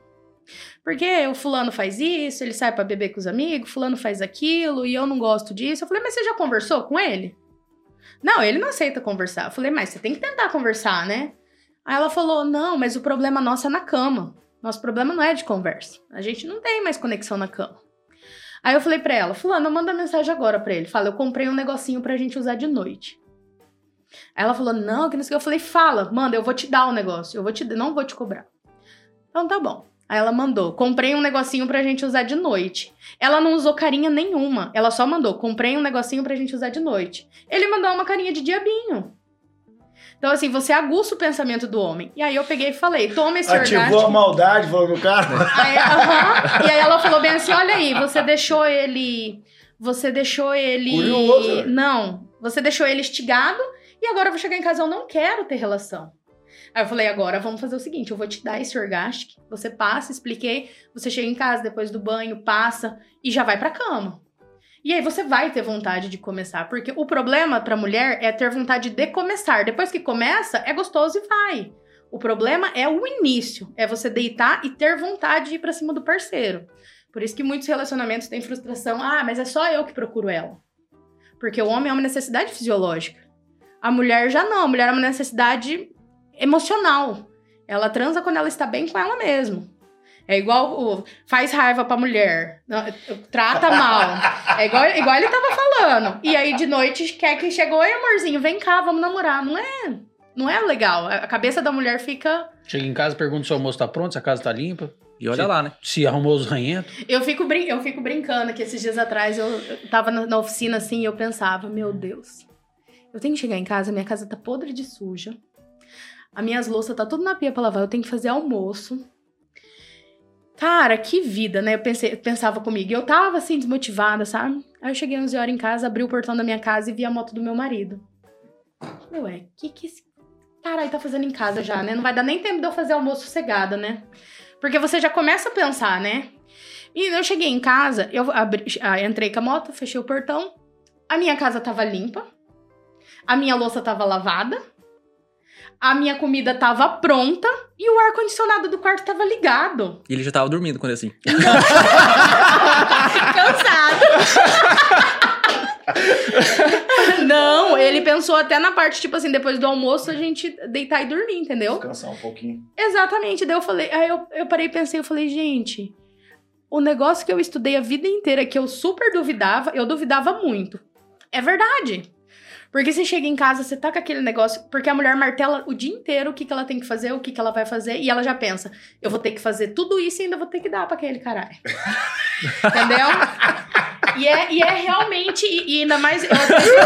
Porque o fulano faz isso, ele sai pra beber com os amigos, fulano faz aquilo, e eu não gosto disso. Eu falei, mas você já conversou com ele? Não, ele não aceita conversar. Eu falei, mas você tem que tentar conversar, né? Aí ela falou, não, mas o problema nosso é na cama. Nosso problema não é de conversa. A gente não tem mais conexão na cama. Aí eu falei pra ela, fulano, manda mensagem agora pra ele. Fala, eu comprei um negocinho pra gente usar de noite. Aí ela falou, não, que não sei o que. Eu falei, fala, manda, eu vou te dar o negócio. Eu vou te, não vou te cobrar. Então tá bom. Aí ela mandou, comprei um negocinho pra gente usar de noite. Ela não usou carinha nenhuma. Ela só mandou, comprei um negocinho pra gente usar de noite. Ele mandou uma carinha de diabinho. Então, assim, você aguça o pensamento do homem. E aí eu peguei e falei, toma esse Ativou orgástico. a maldade, falou no cara. [LAUGHS] Aí. E aí ela falou bem assim: olha aí, você deixou ele. Você deixou ele. Curioso, né? Não. Você deixou ele estigado e agora eu vou chegar em casa, eu não quero ter relação. Aí eu falei, agora vamos fazer o seguinte: eu vou te dar esse orgástico, você passa, expliquei, você chega em casa depois do banho, passa e já vai pra cama. E aí você vai ter vontade de começar, porque o problema pra mulher é ter vontade de começar. Depois que começa, é gostoso e vai. O problema é o início, é você deitar e ter vontade de ir pra cima do parceiro. Por isso que muitos relacionamentos têm frustração. Ah, mas é só eu que procuro ela. Porque o homem é uma necessidade fisiológica. A mulher já não, a mulher é uma necessidade emocional. Ela transa quando ela está bem com ela mesma. É igual o faz raiva pra mulher, não, trata mal. É igual, igual ele tava falando. E aí de noite quer que chegou, oi amorzinho, vem cá, vamos namorar. Não é, não é legal. A cabeça da mulher fica Chega em casa, pergunta se o almoço tá pronto, se a casa tá limpa. E olha lá, né? Se arrumou os ranhentos. Eu fico, brin eu fico brincando que esses dias atrás eu, eu tava na, na oficina assim e eu pensava, meu Deus, eu tenho que chegar em casa, minha casa tá podre de suja. As minhas louças tá tudo na pia pra lavar, eu tenho que fazer almoço. Cara, que vida, né? Eu pensei, pensava comigo. Eu tava assim, desmotivada, sabe? Aí eu cheguei 11 horas em casa, abri o portão da minha casa e vi a moto do meu marido. Ué, o que que esse cara aí tá fazendo em casa já, né? Não vai dar nem tempo de eu fazer almoço sossegada, né? Porque você já começa a pensar, né? E eu cheguei em casa, eu abri- ah, entrei com a moto, fechei o portão. A minha casa tava limpa. A minha louça tava lavada. A minha comida tava pronta. E o ar-condicionado do quarto tava ligado. E ele já tava dormindo quando assim. [LAUGHS] Cansado. Não, ele pensou até na parte, tipo assim, depois do almoço a gente deitar e dormir, entendeu? Descansar um pouquinho. Exatamente. Daí eu falei, aí eu, eu parei e pensei, eu falei, gente, o negócio que eu estudei a vida inteira, que eu super duvidava, eu duvidava muito. É verdade. Porque você chega em casa, você tá com aquele negócio. Porque a mulher martela o dia inteiro o que, que ela tem que fazer, o que, que ela vai fazer, e ela já pensa: eu vou ter que fazer tudo isso e ainda vou ter que dar pra aquele caralho. [LAUGHS] Entendeu? E é, e é realmente, e, e ainda mais. Eu [LAUGHS] acredito,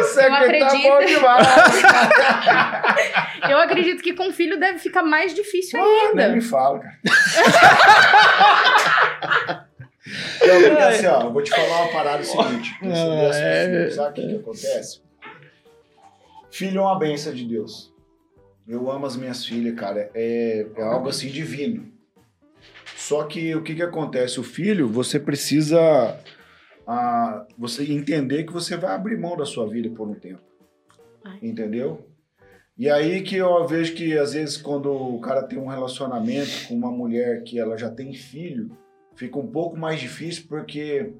Você Eu que acredito. tá [LAUGHS] eu acredito que com filho deve ficar mais difícil Ah, ainda. nem me fala, cara. Não, porque assim, ó, eu vou te falar uma parada seguinte. sobre Ah, é. Sabe o que, que acontece? Filho é uma benção de Deus. Eu amo as minhas filhas, cara. É, é algo assim divino. Só que o que, que acontece? O filho, você precisa ah, você entender que você vai abrir mão da sua vida por um tempo. Entendeu? E aí que eu vejo que às vezes quando o cara tem um relacionamento com uma mulher que ela já tem filho, fica um pouco mais difícil porque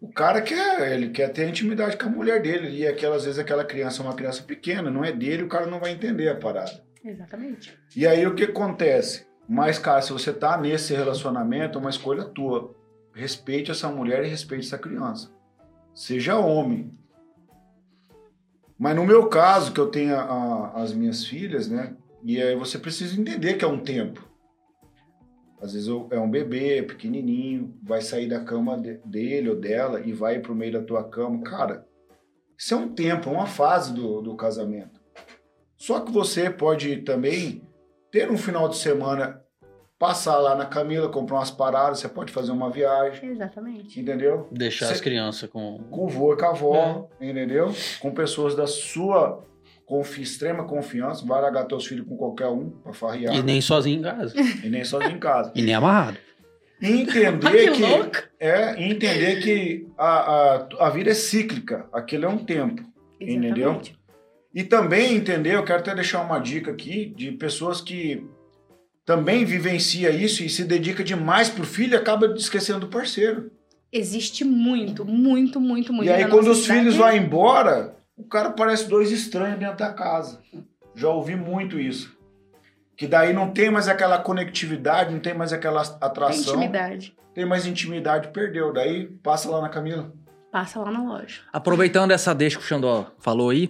o cara quer, ele quer ter intimidade com a mulher dele e aquelas às vezes aquela criança é uma criança pequena, não é dele, o cara não vai entender a parada. Exatamente. E aí o que acontece? Mas, cara, se você tá nesse relacionamento, é uma escolha tua. Respeite essa mulher e respeite essa criança. Seja homem. Mas no meu caso, que eu tenho a- a- as minhas filhas, né? E aí você precisa entender que é um tempo. Às vezes é um bebê pequenininho, vai sair da cama de- dele ou dela e vai pro meio da tua cama. Cara, isso é um tempo, é uma fase do, do casamento. Só que você pode também ter um final de semana, passar lá na Camila, comprar umas paradas, você pode fazer uma viagem, Exatamente. entendeu? Deixar Cê- as crianças com. Com o vô e com a avó, entendeu? Com pessoas da sua confi extrema confiança, vai largar teus filhos com qualquer um pra farrear E nem sozinho em casa. e nem sozinho em casa. [LAUGHS] E nem amarrado. E entender que que, é e entender que a, a, a vida é cíclica, aquilo é um tempo. Entendeu? Exatamente. E também entender, eu quero até deixar uma dica aqui de pessoas que também vivencia isso e se dedica demais pro filho e acaba esquecendo do parceiro. Existe muito, muito, muito, muito. e aí quando os filhos vão embora, o cara parece dois estranhos dentro da casa. Já ouvi muito isso. Que daí não tem mais aquela conectividade, não tem mais aquela Tem atração, intimidade. tem mais intimidade, perdeu. Daí passa lá na Camila. Passa lá na loja. Aproveitando essa deixa que o Xandó falou aí,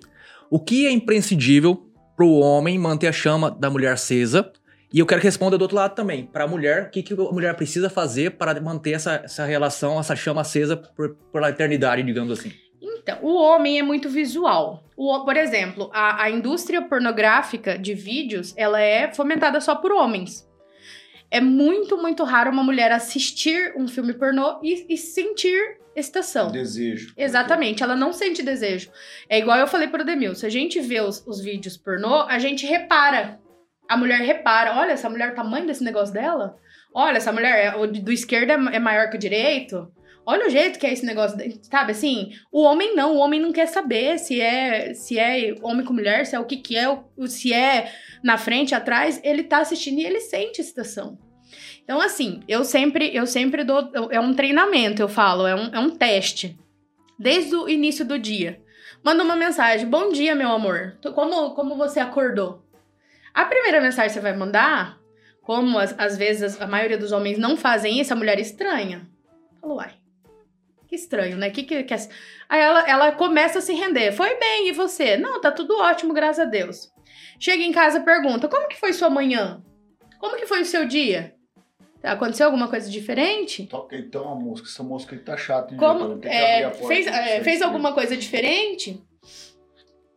o que é imprescindível pro homem manter a chama da mulher acesa? E eu quero que responda do outro lado também. Pra mulher, o que, que a mulher precisa fazer para manter essa, essa relação, essa chama acesa por, por a eternidade, digamos assim? Então, o homem é muito visual. O, por exemplo, a, a indústria pornográfica de vídeos, ela é fomentada só por homens. É muito, muito raro uma mulher assistir um filme pornô e, e sentir excitação. Desejo. Exatamente, ela não sente desejo. É igual eu falei pro Demil, se a gente vê os, os vídeos pornô, a gente repara. A mulher repara, olha, essa mulher, o tamanho desse negócio dela. Olha, essa mulher, é- do esquerdo é, é maior que o direito. Olha o jeito que é esse negócio, sabe assim? O homem não, o homem não quer saber se é se é homem com mulher, se é o que que é, se é na frente, atrás, ele tá assistindo e ele sente excitação. Então, assim, eu sempre, eu sempre dou. É um treinamento, eu falo, é um, é um teste. Desde o início do dia. Manda uma mensagem: Bom dia, meu amor. Como, como você acordou? A primeira mensagem que você vai mandar, como às, às vezes a maioria dos homens não fazem isso, a mulher estranha. Falou, uai. Que estranho, né? Que, que, que é- Aí ela, ela começa a se render. Foi bem, e você? Não, tá tudo ótimo, graças a Deus. Chega em casa e pergunta: Como que foi sua manhã? Como que foi o seu dia? Aconteceu alguma coisa diferente? Toca então a música. Essa música tá chata, hein, Como, é, fez, é, fez alguma coisa diferente?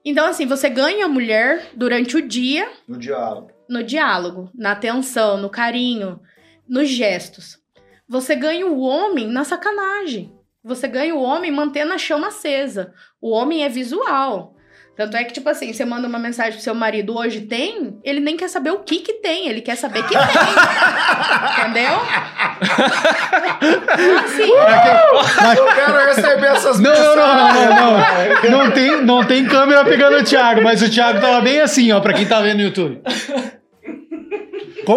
Então, assim, você ganha a mulher durante o dia No diálogo. no diálogo, na atenção, no carinho, nos gestos. Você ganha o homem na sacanagem. Você ganha o homem mantendo a chama acesa. O homem é visual. Tanto é que, tipo assim, você manda uma mensagem pro seu marido, hoje tem, ele nem quer saber o que que tem, ele quer saber que tem. [LAUGHS] Entendeu? [LAUGHS] Assim, Eu quero receber essas Não, não, não, não, mensagens. não, não. Não tem, não tem câmera pegando o Thiago, mas o Thiago tava bem assim, ó, pra quem tá vendo no YouTube.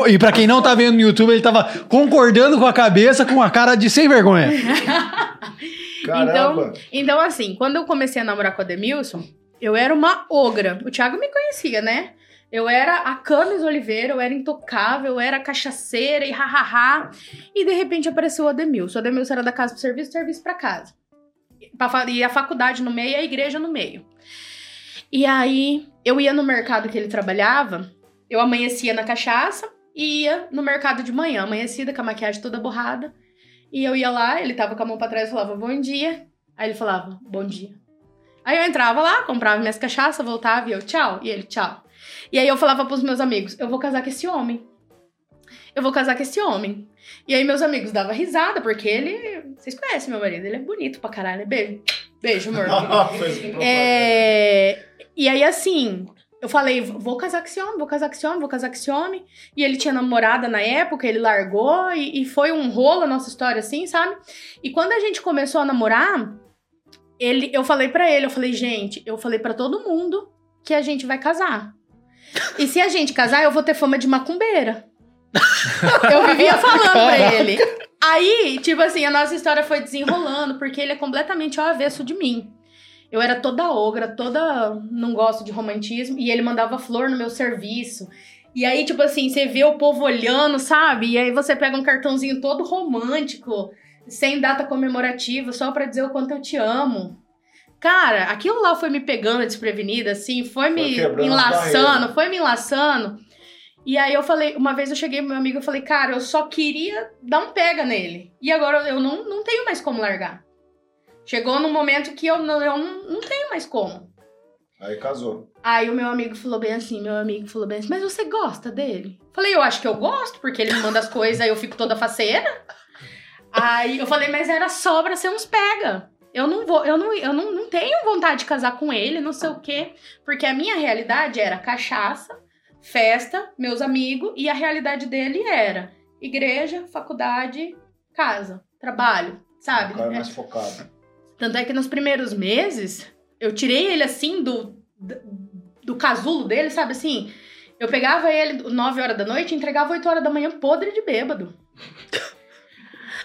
E pra quem não tá vendo no YouTube, ele tava concordando com a cabeça com a cara de sem vergonha. [LAUGHS] Caramba. Então, assim, quando eu comecei a namorar com a Demilson, eu era uma ogra. O Thiago me conhecia, né? Eu era a Camis Oliveira, eu era intocável, eu era cachaceira e hahaha. E de repente apareceu o Ademilson. O Ademilson era da casa pro serviço, serviço pra casa. E a faculdade no meio e a igreja no meio. E aí, eu ia no mercado que ele trabalhava, eu amanhecia na cachaça e ia no mercado de manhã, amanhecida com a maquiagem toda borrada. E eu ia lá, ele tava com a mão pra trás e falava, bom dia. Aí ele falava, bom dia. Aí eu entrava lá, comprava minhas cachaças, voltava e eu, tchau. E ele, tchau. E aí eu falava pros meus amigos, eu vou casar com esse homem. Eu vou casar com esse homem. E aí meus amigos davam risada, porque ele... Vocês conhecem meu marido, ele é bonito pra caralho, né? Beijo. Beijo, amor. [LAUGHS] É, E aí, assim, eu falei, vou casar com esse homem, vou casar com esse homem, vou casar com esse homem. E ele tinha namorada na época, ele largou, e, e foi um rolo a nossa história, assim, sabe? E quando a gente começou a namorar, ele, eu falei pra ele, eu falei, gente, eu falei pra todo mundo que a gente vai casar. E se a gente casar, eu vou ter fama de macumbeira. [LAUGHS] eu vivia falando pra ele. Aí, tipo assim, a nossa história foi desenrolando, porque ele é completamente ao avesso de mim. Eu era toda ogra, toda não gosto de romantismo, e ele mandava flor no meu serviço. E aí, tipo assim, você vê o povo olhando, sabe? E aí você pega um cartãozinho todo romântico, sem data comemorativa, só pra dizer o quanto eu te amo. Cara, aquilo lá foi me pegando desprevenida, assim, foi me quebrando as enlaçando, foi me enlaçando. E aí eu falei, uma vez eu cheguei pro meu amigo e falei, cara, eu só queria dar um pega nele. E agora eu não, não tenho mais como largar. Chegou num momento que eu não, eu não, tenho mais como. Aí casou. Aí o meu amigo falou bem assim, meu amigo falou bem assim, mas você gosta dele? Falei, eu acho que eu gosto, porque ele me manda as coisas aí eu fico toda faceira. Aí eu falei, mas era só pra ser uns pega. Eu não vou, eu não, eu não, não tenho vontade de casar com ele, não sei o quê. Porque a minha realidade era cachaça, festa, meus amigos, e a realidade dele era igreja, faculdade, casa, trabalho, sabe? O cara É- mais focado. Tanto é que nos primeiros meses, eu tirei ele assim do, do, casulo dele, sabe assim? Eu pegava ele 9 horas da noite e entregava 8 horas da manhã podre de bêbado. [LAUGHS]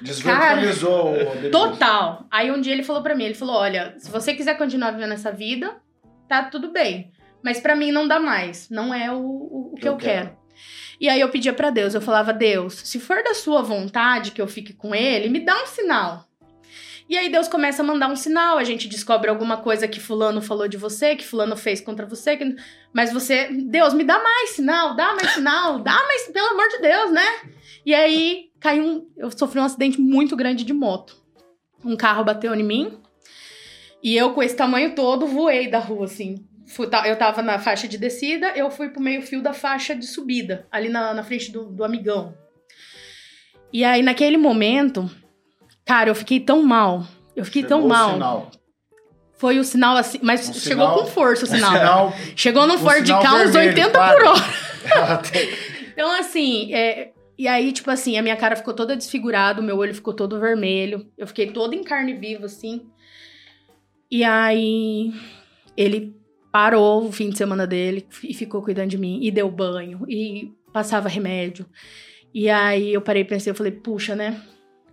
Desvirtualizou o. Total. Aí um dia ele falou pra mim, ele falou: "Olha, se você quiser continuar vivendo essa vida, tá tudo bem, mas pra mim não dá mais, não é o, o, que eu, Eu quero. quero. E aí eu pedia pra Deus, eu falava: "Deus, se for da sua vontade que eu fique com ele, me dá um sinal". E aí Deus começa a mandar um sinal, a gente descobre alguma coisa que fulano falou de você, que fulano fez contra você, que- mas você, Deus, me dá mais sinal, dá mais sinal, dá mais, pelo amor de Deus, né? E aí caiu um, eu sofri um acidente muito grande de moto. Um carro bateu em mim e eu com esse tamanho todo voei da rua assim. Eu tava na faixa de descida, eu fui pro meio fio da faixa de subida, ali na, na frente do, do amigão. E aí naquele momento, cara, eu fiquei tão mal. Eu fiquei Chegou tão o mal. sinal. Foi o sinal assim, mas Um chegou sinal- com força o Um sinal. sinal Chegou no um Ford Ka uns vermelho, 80 para. por hora. [LAUGHS] Tem- Então, assim, é, e aí, tipo assim, a minha cara ficou toda desfigurada, o meu olho ficou todo vermelho. Eu fiquei toda em carne viva, assim. E aí, ele parou o fim de semana dele e ficou cuidando de mim. E deu banho, e passava remédio. E aí, eu parei e pensei, eu falei, puxa, né?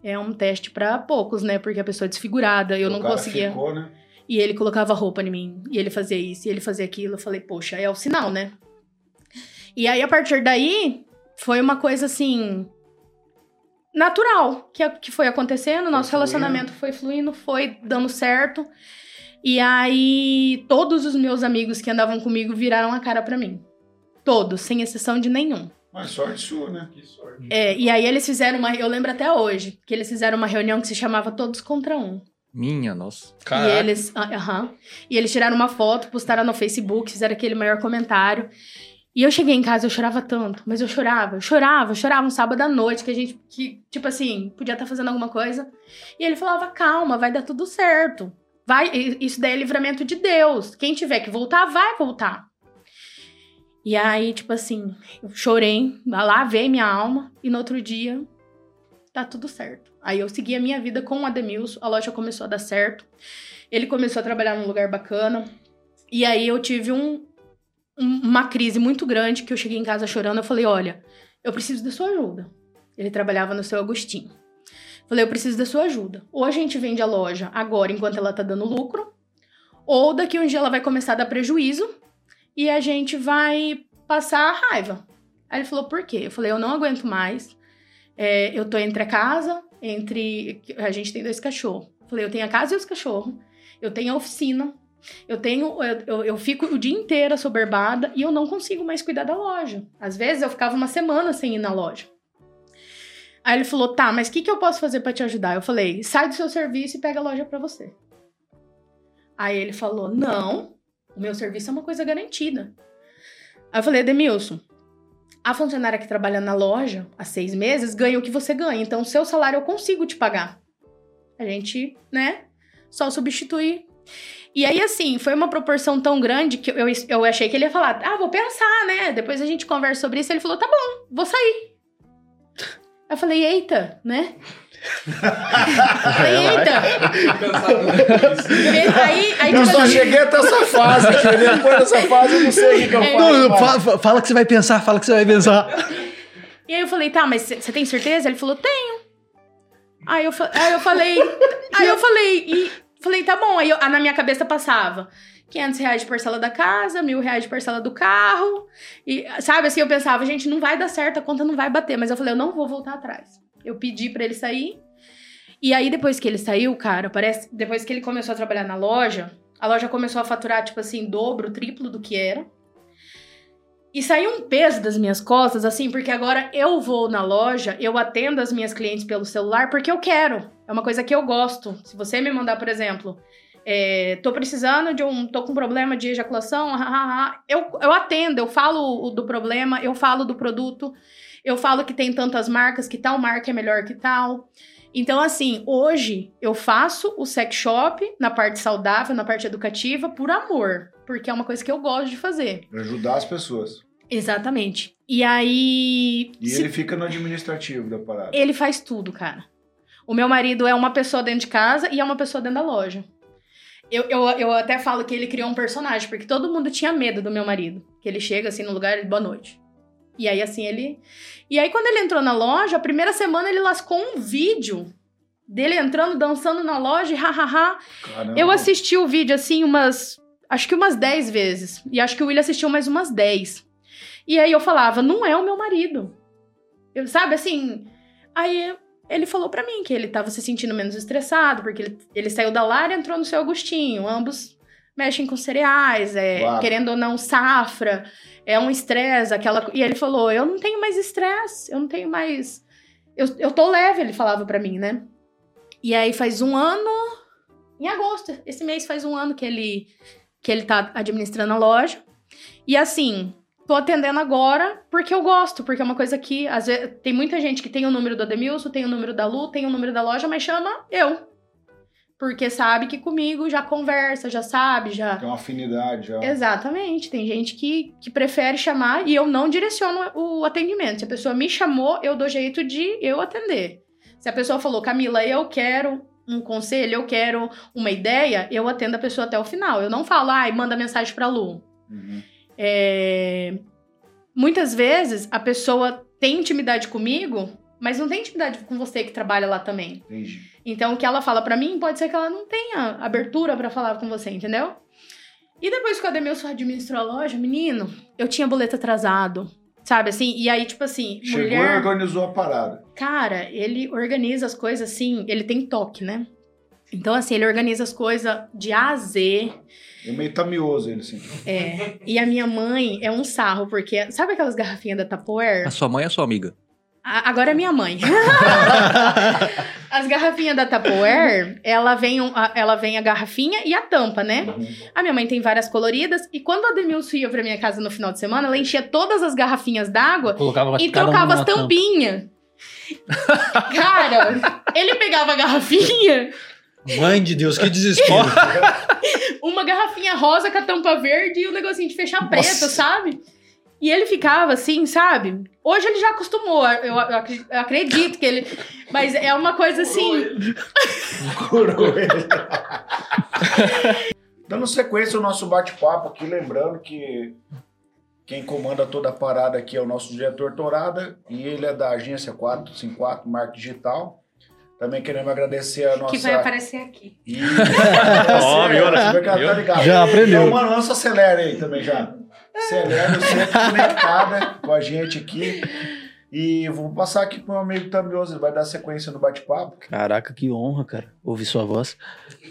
É um teste pra poucos, né? Porque a pessoa é desfigurada, eu o não conseguia... Ficou, né? E ele colocava roupa em mim. E ele fazia isso, e ele fazia aquilo. Eu falei, poxa, é o sinal, né? E aí, a partir daí, foi uma coisa assim. natural que, que foi acontecendo. Nosso fluindo. relacionamento foi fluindo, foi dando certo. E aí, todos os meus amigos que andavam comigo viraram a cara pra mim. Todos, sem exceção de nenhum. Mas sorte sua, né? Que sorte. É, e aí eles fizeram uma. Eu lembro até hoje que eles fizeram uma reunião que se chamava Todos contra Um. Minha, nossa. E eles, ah, aham. e eles tiraram uma foto, postaram no Facebook, fizeram aquele maior comentário. E eu cheguei em casa, eu chorava tanto, mas eu chorava, eu chorava, eu chorava um sábado à noite, que a gente, que, tipo assim, podia estar fazendo alguma coisa. E ele falava, calma, vai dar tudo certo. Vai, isso daí é livramento de Deus. Quem tiver que voltar, vai voltar. E aí, tipo assim, eu chorei, lavei minha alma, e no outro dia, tá tudo certo. Aí eu segui a minha vida com o Ademilson, a loja começou a dar certo. Ele começou a trabalhar num lugar bacana. E aí eu tive um, um- uma crise muito grande que eu cheguei em casa chorando. Eu falei: Olha, eu preciso da sua ajuda. Ele trabalhava no seu Agostinho. Falei: Eu preciso da sua ajuda. Ou a gente vende a loja agora enquanto ela tá dando lucro, ou daqui um dia ela vai começar a dar prejuízo e a gente vai passar a raiva. Aí ele falou: Por quê? Eu falei: Eu não aguento mais. É, eu tô entre a casa, entre. A gente tem dois cachorros. Falei: Eu tenho a casa e os cachorros. Eu tenho a oficina. Eu tenho, eu, eu, eu fico o dia inteiro assoberbada e eu não consigo mais cuidar da loja. Às vezes eu ficava uma semana sem ir na loja. Aí ele falou: tá, mas o que, que eu posso fazer pra te ajudar? Eu falei: sai do seu serviço e pega a loja pra você. Aí ele falou: não, o meu serviço é uma coisa garantida. Aí eu falei: Demilson, a funcionária que trabalha na loja há seis meses ganha o que você ganha, então o seu salário eu consigo te pagar. A gente, né, só substituir. E aí, assim, foi uma proporção tão grande que eu, eu achei que ele ia falar: ah, vou pensar, né? Depois a gente conversa sobre isso. Ele falou: tá bom, vou sair. Eu falei: eita, né? Eu falei, eita. E aí, aí Eu só cheguei até essa fase, depois dessa fase eu não sei o que, eu É. faço. Não, mais. fa- fa- fala que você vai pensar, fala que você vai pensar. E aí eu falei, tá, mas você tem certeza? Ele falou, tenho. Aí eu, aí eu falei, aí eu falei, e falei, tá bom. Aí eu- ah, na minha cabeça passava 500 reais de parcela da casa, mil reais de parcela do carro. E, sabe, assim, eu pensava, gente, não vai dar certo, a conta não vai bater. Mas eu falei, eu não vou voltar atrás. Eu pedi pra ele sair. E aí, depois que ele saiu, cara, parece, depois que ele começou a trabalhar na loja, a loja começou a faturar, tipo assim, dobro, triplo do que era. E saiu um peso das minhas costas, assim, porque agora eu vou na loja, eu atendo as minhas clientes pelo celular porque eu quero. É uma coisa que eu gosto. Se você me mandar, por exemplo, é, tô precisando de um. tô com problema de ejaculação, [LAUGHS] eu, eu atendo, eu falo do problema, eu falo do produto, eu falo que tem tantas marcas, que tal marca é melhor que tal. Então, assim, hoje eu faço o sex shop na parte saudável, na parte educativa, por amor. Porque é uma coisa que eu gosto de fazer. Ajudar as pessoas. Exatamente. E aí. E se- ele fica no administrativo da parada. ele faz tudo, cara. O meu marido é uma pessoa dentro de casa e é uma pessoa dentro da loja. Eu, eu, eu até falo que ele criou um personagem, porque todo mundo tinha medo do meu marido. Que ele chega assim no lugar e boa noite. E aí, assim, ele. E aí, quando ele entrou na loja, a primeira semana ele lascou um vídeo dele entrando, dançando na loja e hahaha. Eu assisti o vídeo assim umas. Acho que umas 10 vezes. E acho que o William assistiu mais umas 10. E aí eu falava, não é o meu marido. Eu, sabe assim. Aí ele falou pra mim que ele tava se sentindo menos estressado, porque ele, ele saiu da Lara e entrou no seu Agostinho. Ambos mexem com cereais, é, Claro. querendo ou não, safra. É um estresse, aquela. E ele falou: eu não tenho mais estresse, eu não tenho mais. Eu, eu tô leve, ele falava pra mim, né? E aí faz um ano em agosto. Esse mês faz um ano que ele que ele tá administrando a loja. E assim, tô atendendo agora porque eu gosto, porque é uma coisa que às vezes tem muita gente que tem o número do Ademilson, tem o número da Lu, tem o número da loja, mas chama eu. Porque sabe que comigo já conversa, já sabe, já Tem uma afinidade já. Exatamente. Tem gente que, que prefere chamar e eu não direciono o atendimento. Se a pessoa me chamou, eu dou jeito de eu atender. Se a pessoa falou, Camila, eu quero um conselho, eu quero uma ideia, eu atendo a pessoa até o final. Eu não falo, ai, manda mensagem pra Lu. Uhum. É, Muitas vezes a pessoa tem intimidade comigo, mas não tem intimidade com você que trabalha lá também. Entendi. Então, o que ela fala pra mim, pode ser que ela não tenha abertura pra falar com você, entendeu? E depois que o Ademilson administrou a loja, menino, eu tinha boleto atrasado, sabe assim? E aí, tipo assim, Chegou e mulher... organizou a parada. Cara, ele organiza as coisas assim, ele tem toque, né? Então, assim, ele organiza as coisas de A a Z. É meio tamioso ele, assim. É. E a minha mãe é um sarro, porque sabe aquelas garrafinhas da Tupperware? A sua mãe é sua amiga? A- Agora é minha mãe. [LAUGHS] As garrafinhas da Tupperware, ela vem, um- a- ela vem a garrafinha e a tampa, né? A minha mãe tem várias coloridas. E quando o Ademilson ia pra minha casa no final de semana, ela enchia todas as garrafinhas d'água e trocava as tampinhas. Cara, ele pegava a garrafinha, Mãe de Deus, que desespero. [LAUGHS] uma garrafinha rosa com a tampa verde e o negocinho de fechar preto, sabe? E ele ficava assim, sabe? Hoje ele já acostumou, eu, eu acre- eu acredito que ele. Mas é uma coisa assim. [LAUGHS] Curou ele. Dando sequência ao nosso bate-papo aqui, lembrando que quem comanda toda a parada aqui é o nosso diretor Torada e ele é da agência 454 Marketing Digital. Também queremos agradecer a nossa. Que vai aparecer aqui. Ih, [LAUGHS] Ó, viu, né? Você vê que ela tá. Já aprendeu. Então, mano, lança acelera aí também já. Acelera, sempre conectada com a gente aqui. E vou passar aqui pro meu amigo Tamioso, ele vai dar sequência no bate-papo. Caraca, que honra, cara, ouvir sua voz.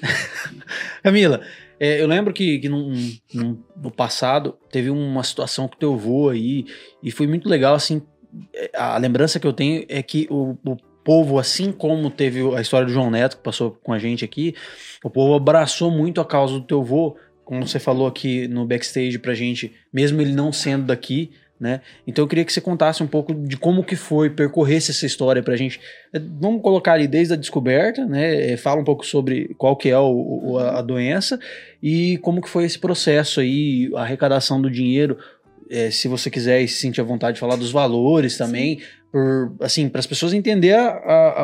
[LAUGHS] Camila, é, eu lembro que, que num- num- no passado teve uma situação com teu vô aí, e foi muito legal, assim, é, a lembrança que eu tenho é que o, o povo, assim como teve a história do João Neto, que passou com a gente aqui, o povo abraçou muito a causa do teu vô, como você falou aqui no backstage pra gente, mesmo ele não sendo daqui, né? Então eu queria que você contasse um pouco de como que foi, percorresse essa história pra gente. É, Vamos colocar ali desde a descoberta, né? É, Fala um pouco sobre qual que é o, a a doença e como que foi esse processo aí, a arrecadação do dinheiro. É, se você quiser e se sentir à vontade de falar dos valores também, por, assim, para as pessoas entenderem a,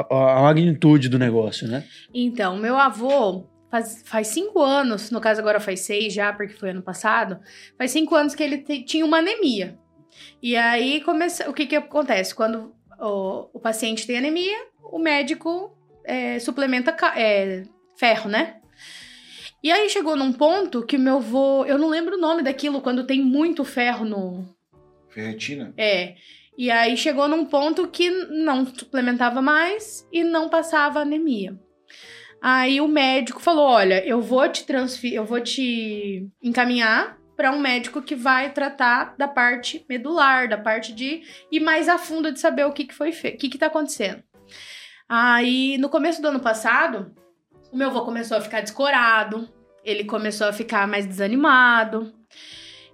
a- a magnitude do negócio, né? Então, meu avô faz, faz cinco anos, no caso agora faz seis já, porque foi ano passado, faz cinco anos que ele te- tinha uma anemia. E aí, começa, o que que acontece? Quando o, o paciente tem anemia, o médico é, suplementa ca- é, ferro, né? E aí chegou num ponto que meu avô, eu não lembro o nome daquilo, quando tem muito ferro no, Ferretina. é. E aí chegou num ponto que não suplementava mais e não passava anemia. Aí o médico falou: "Olha, eu vou te transferir, eu vou te encaminhar para um médico que vai tratar da parte medular, da parte de ir mais a fundo de saber o que que foi o que que tá acontecendo". Aí no começo do ano passado, o meu avô começou a ficar descorado, ele começou a ficar mais desanimado.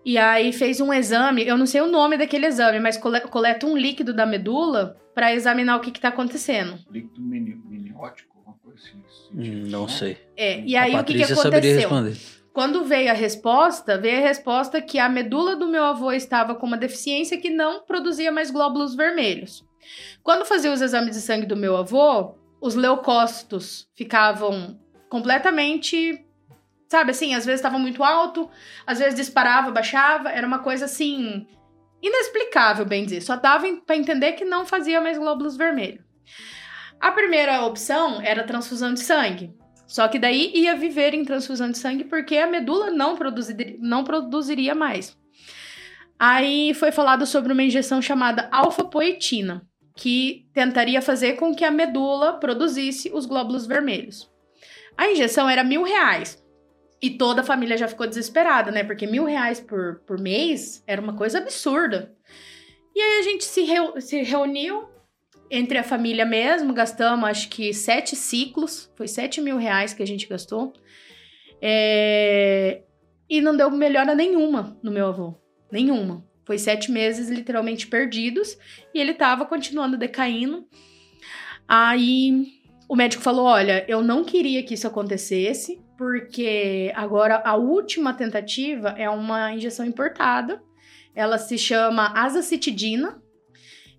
E aí fez um exame, eu não sei o nome daquele exame, mas cole- coleta um líquido da medula para examinar o que que tá acontecendo. Líquido mini, miniótico, alguma coisa assim. Hum, Não sei. É, e aí a o que que aconteceu? responder. Quando veio a resposta, veio a resposta que a medula do meu avô estava com uma deficiência que não produzia mais glóbulos vermelhos. Quando fazia os exames de sangue do meu avô, os leucócitos ficavam completamente, sabe assim, às vezes estava muito alto, às vezes disparava, baixava, era uma coisa assim inexplicável, bem dizer. Só dava para entender que não fazia mais glóbulos vermelhos. A primeira opção era transfusão de sangue. Só que daí ia viver em transfusão de sangue porque a medula não, produzir, não produziria mais. Aí foi falado sobre uma injeção chamada alfa-poetina, que tentaria fazer com que a medula produzisse os glóbulos vermelhos. A injeção era mil reais. E toda a família já ficou desesperada, né? Porque mil reais por, por mês era uma coisa absurda. E aí a gente se, reu- se reuniu entre a família mesmo, gastamos acho que sete ciclos, foi sete mil reais que a gente gastou. É, E não deu melhora nenhuma no meu avô. Nenhuma. Foi sete meses literalmente perdidos e ele tava continuando decaindo. Aí o médico falou: Olha, eu não queria que isso acontecesse, porque agora a última tentativa é uma injeção importada. Ela se chama azacitidina.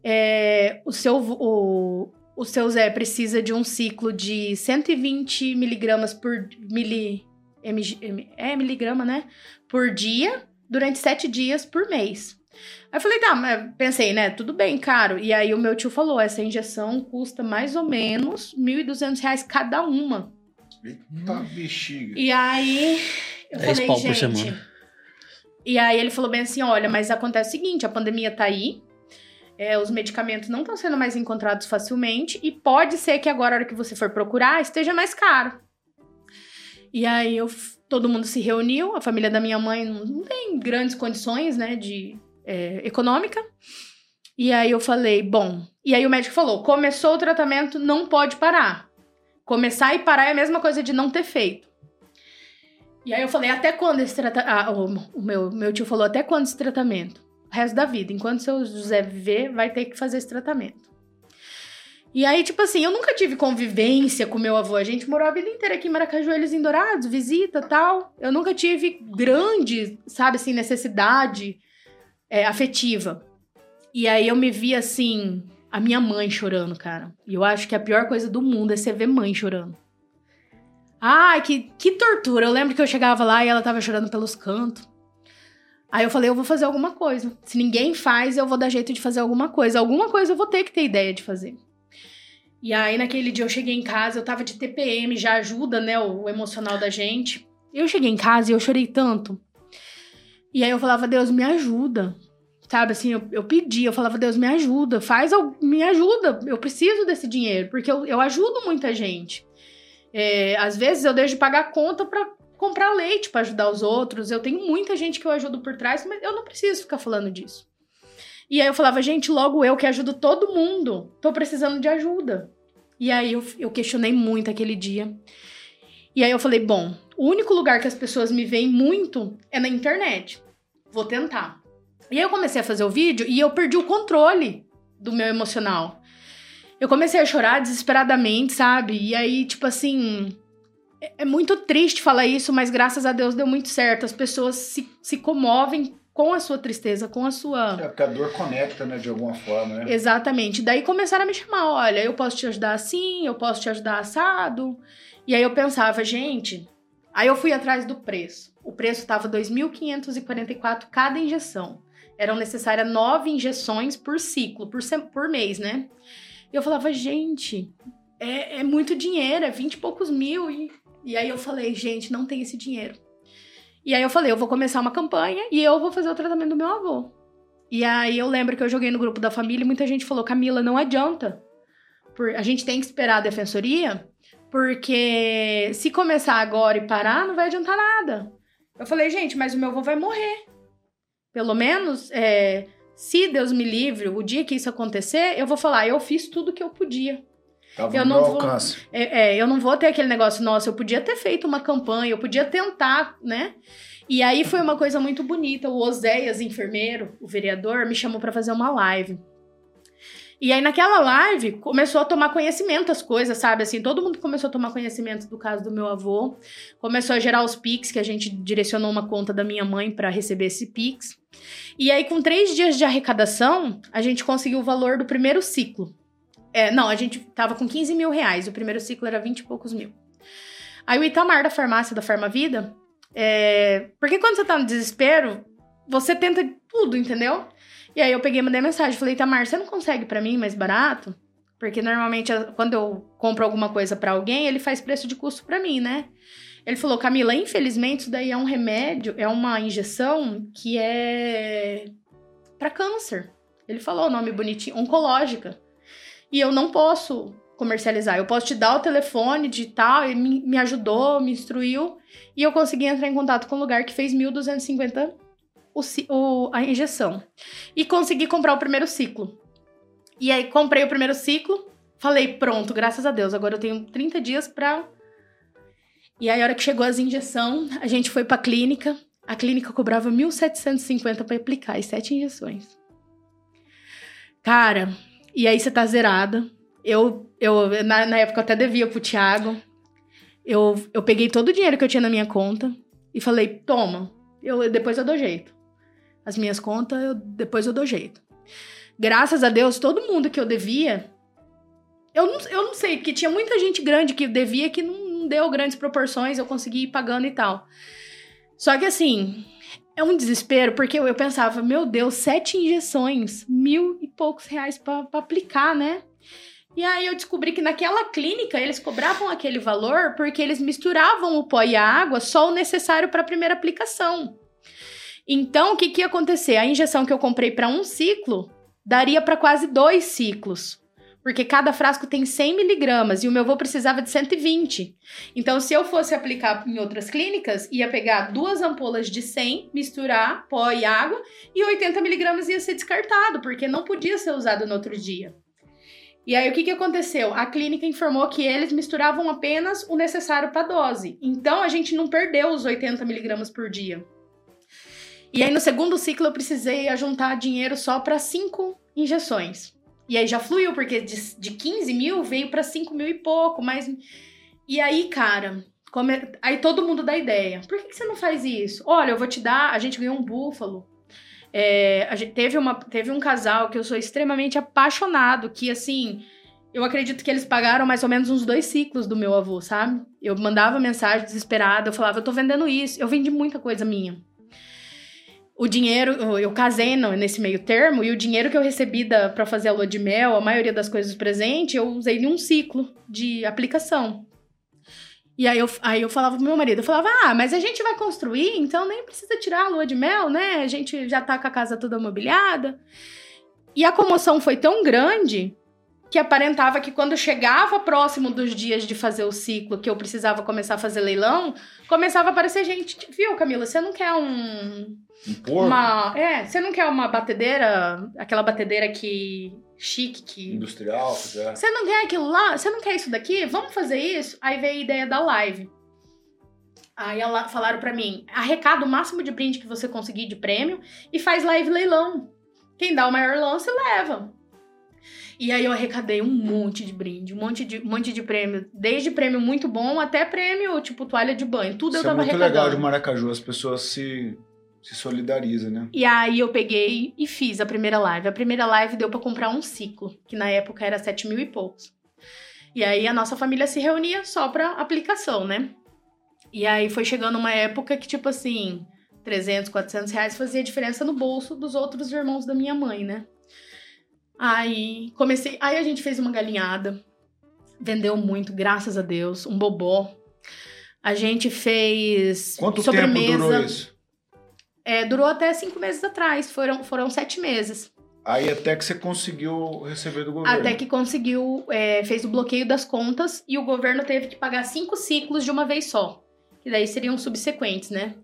É, o seu o, o seu Zé precisa de um ciclo de 120 miligramas por mili, mg, é miligrama, né? Por dia, durante sete dias por mês. Aí eu falei, tá, mas pensei, né? Tudo bem, caro. E aí o meu tio falou: essa injeção custa mais ou menos 1.200 reais cada uma. Eita bexiga. E aí eu Dez falei, pau por gente. semana. E aí ele falou bem assim: olha, mas acontece o seguinte: a pandemia tá aí. é, os medicamentos não estão sendo mais encontrados facilmente e pode ser que agora, a hora que você for procurar, esteja mais caro. E aí eu, todo mundo se reuniu, a família da minha mãe não, não tem grandes condições, né, de é, econômica. E aí eu falei, bom. E aí o médico falou: começou o tratamento, não pode parar. Começar e parar é a mesma coisa de não ter feito. E aí eu falei, até quando esse tratamento. o, o meu, meu tio falou, até quando esse tratamento? O resto da vida. Enquanto seu José viver, vai ter que fazer esse tratamento. E aí, tipo assim, eu nunca tive convivência com meu avô. A gente morou a vida inteira aqui em Maracaju, eles em Dourados, visita tal. Eu nunca tive grande, sabe assim, necessidade é, afetiva. E aí eu me vi assim, a minha mãe chorando, cara. E eu acho que a pior coisa do mundo é você ver mãe chorando. Ai, que, que tortura. Eu lembro que eu chegava lá e ela tava chorando pelos cantos. Aí eu falei, eu vou fazer alguma coisa. Se ninguém faz, eu vou dar jeito de fazer alguma coisa. Alguma coisa eu vou ter que ter ideia de fazer. E aí, naquele dia, eu cheguei em casa, eu tava de TPM, já ajuda, né, o, o emocional da gente. Eu cheguei em casa e eu chorei tanto. E aí eu falava, Deus, me ajuda. Sabe, assim, eu, eu pedi, eu falava, Deus, me ajuda, faz, me ajuda, eu preciso desse dinheiro, porque eu, eu ajudo muita gente. É, às vezes eu deixo de pagar conta pra comprar leite pra ajudar os outros. Eu tenho muita gente que eu ajudo por trás, mas eu não preciso ficar falando disso. E aí eu falava, gente, logo eu que ajudo todo mundo, tô precisando de ajuda. E aí eu, eu questionei muito aquele dia. E aí eu falei, bom, o único lugar que as pessoas me veem muito é na internet. Vou tentar. E aí eu comecei a fazer o vídeo e eu perdi o controle do meu emocional. Eu comecei a chorar desesperadamente, sabe? E aí, tipo assim. É é muito triste falar isso, mas graças a Deus deu muito certo. As pessoas se, se comovem com a sua tristeza, com a sua. É porque a dor conecta, né, de alguma forma, né? Exatamente. Daí começaram a me chamar: olha, eu posso te ajudar assim, eu posso te ajudar assado. E aí eu pensava, gente. Aí eu fui atrás do preço. O preço estava R$ 2.544 cada injeção. Eram necessárias nove injeções por ciclo, por, por mês, né? E eu falava, gente, é, é muito dinheiro, é 20 e poucos mil. E, e aí eu falei, gente, não tem esse dinheiro. E aí eu falei, eu vou começar uma campanha e eu vou fazer o tratamento do meu avô. E aí eu lembro que eu joguei no grupo da família e muita gente falou: Camila, não adianta. Por, a gente tem que esperar a defensoria, porque se começar agora e parar, não vai adiantar nada. Eu falei, gente, mas o meu avô vai morrer. Pelo menos, é, se Deus me livre, o dia que isso acontecer, eu vou falar, eu fiz tudo que eu podia. Tava eu não vou-. É, é, eu não vou ter aquele negócio, nossa, eu podia ter feito uma campanha, eu podia tentar, né? E aí foi uma coisa muito bonita. O Oséias, enfermeiro, o vereador, me chamou pra fazer uma live. E aí, naquela live, começou a tomar conhecimento as coisas, sabe? Assim, todo mundo começou a tomar conhecimento do caso do meu avô. Começou a gerar os Pix, que a gente direcionou uma conta da minha mãe pra receber esse Pix. E aí, com três dias de arrecadação, a gente conseguiu o valor do primeiro ciclo. É, não, a gente tava com 15 mil reais. O primeiro ciclo era 20 e poucos mil. Aí o Itamar da farmácia da Farmavida. É... Porque quando você tá no desespero, você tenta tudo, entendeu? E aí eu peguei mandei mensagem. Falei, Itamar, você não consegue pra mim mais barato? Porque normalmente quando eu compro alguma coisa pra alguém, ele faz preço de custo pra mim, né? Ele falou, Camila, infelizmente isso daí é um remédio, é uma injeção que é pra câncer. Ele falou o nome bonitinho, oncológica. E eu não posso comercializar. Eu posso te dar o telefone de tal, ele me, me ajudou, me instruiu. E eu consegui entrar em contato com um lugar que fez 1.250 o, o- a injeção. E consegui comprar o primeiro ciclo. E aí comprei o primeiro ciclo, falei, pronto, graças a Deus, agora eu tenho 30 dias pra. E aí, a hora que chegou as injeções, a gente foi pra clínica. A clínica cobrava 1.750 pra aplicar as sete injeções. Cara, e aí você tá zerada. Eu, eu na, na época eu até devia pro Thiago. Eu, eu peguei todo o dinheiro que eu tinha na minha conta e falei, toma, eu, depois eu dou jeito. As minhas contas, eu, depois eu dou jeito. Graças a Deus, todo mundo que eu devia. Eu não, eu não sei, porque tinha muita gente grande que devia que não, não deu grandes proporções, eu consegui ir pagando e tal. Só que assim, é um desespero, porque eu, eu pensava, meu Deus, sete injeções, mil e poucos reais pra aplicar, né? E aí eu descobri que naquela clínica eles cobravam aquele valor porque eles misturavam o pó e a água só o necessário para a primeira aplicação. Então, o que, que ia acontecer? A injeção que eu comprei para um ciclo daria para quase dois ciclos. Porque cada frasco tem 100 miligramas e o meu avô precisava de 120. Então, se eu fosse aplicar em outras clínicas, ia pegar duas ampolas de 100, misturar pó e água, e 80 miligramas ia ser descartado, porque não podia ser usado no outro dia. E aí, o que, que aconteceu? A clínica informou que eles misturavam apenas o necessário para dose. Então, a gente não perdeu os 80 miligramas por dia. E aí, no segundo ciclo, eu precisei ajuntar dinheiro só para cinco injeções. E aí já fluiu, porque de, de 15 mil veio para 5 mil e pouco, mas. E aí, cara, come... aí todo mundo dá ideia. Por que, que, você não faz isso? Olha, eu vou te dar. A gente ganhou um búfalo. É, a gente teve, uma, teve um casal que eu sou extremamente apaixonado, que assim. Eu acredito que eles pagaram mais ou menos uns dois ciclos do meu avô, sabe? Eu mandava mensagem desesperada, eu falava, eu tô vendendo isso. Eu vendi muita coisa minha o dinheiro, eu casei nesse meio termo, e o dinheiro que eu recebi para fazer a lua de mel, a maioria das coisas presente, eu usei em um ciclo de aplicação. E aí eu, aí eu falava pro meu marido, eu falava, ah, mas a gente vai construir, então nem precisa tirar a lua de mel, né? A gente já tá com a casa toda mobiliada. E a comoção foi tão grande que aparentava que quando chegava próximo dos dias de fazer o ciclo, que eu precisava começar a fazer leilão, começava a aparecer gente, viu, Camila, você não quer um um porco? Uma, é, você não quer uma batedeira, aquela batedeira que chique que industrial, é. Você não quer aquilo lá? Você não quer isso daqui? Vamos fazer isso? Aí veio a ideia da live. Aí ela, falaram para mim: arrecada o máximo de brinde que você conseguir de prêmio e faz live leilão. Quem dá o maior lance leva. E aí eu arrecadei um monte de brinde, um monte de, um monte de prêmio. Desde prêmio muito bom até prêmio, tipo, toalha de banho. Tudo Isso eu tava é muito arrecadando. legal de Maracaju, as pessoas se se solidariza, né? E aí eu peguei e fiz a primeira live. A primeira live deu para comprar um ciclo, que na época era sete mil e poucos. E aí a nossa família se reunia só pra aplicação, né? E aí foi chegando uma época que, tipo assim, 300, 400 reais fazia diferença no bolso dos outros irmãos da minha mãe, né? Aí comecei. Aí a gente fez uma galinhada. Vendeu muito, graças a Deus. Um bobó. A gente fez Quanto sobremesa. tempo durou isso? É, durou até cinco meses atrás, foram, foram sete meses. Aí até que você conseguiu receber do governo. Até que conseguiu, é, fez o bloqueio das contas e o governo teve que pagar cinco ciclos de uma vez só. Que daí seriam subsequentes, né?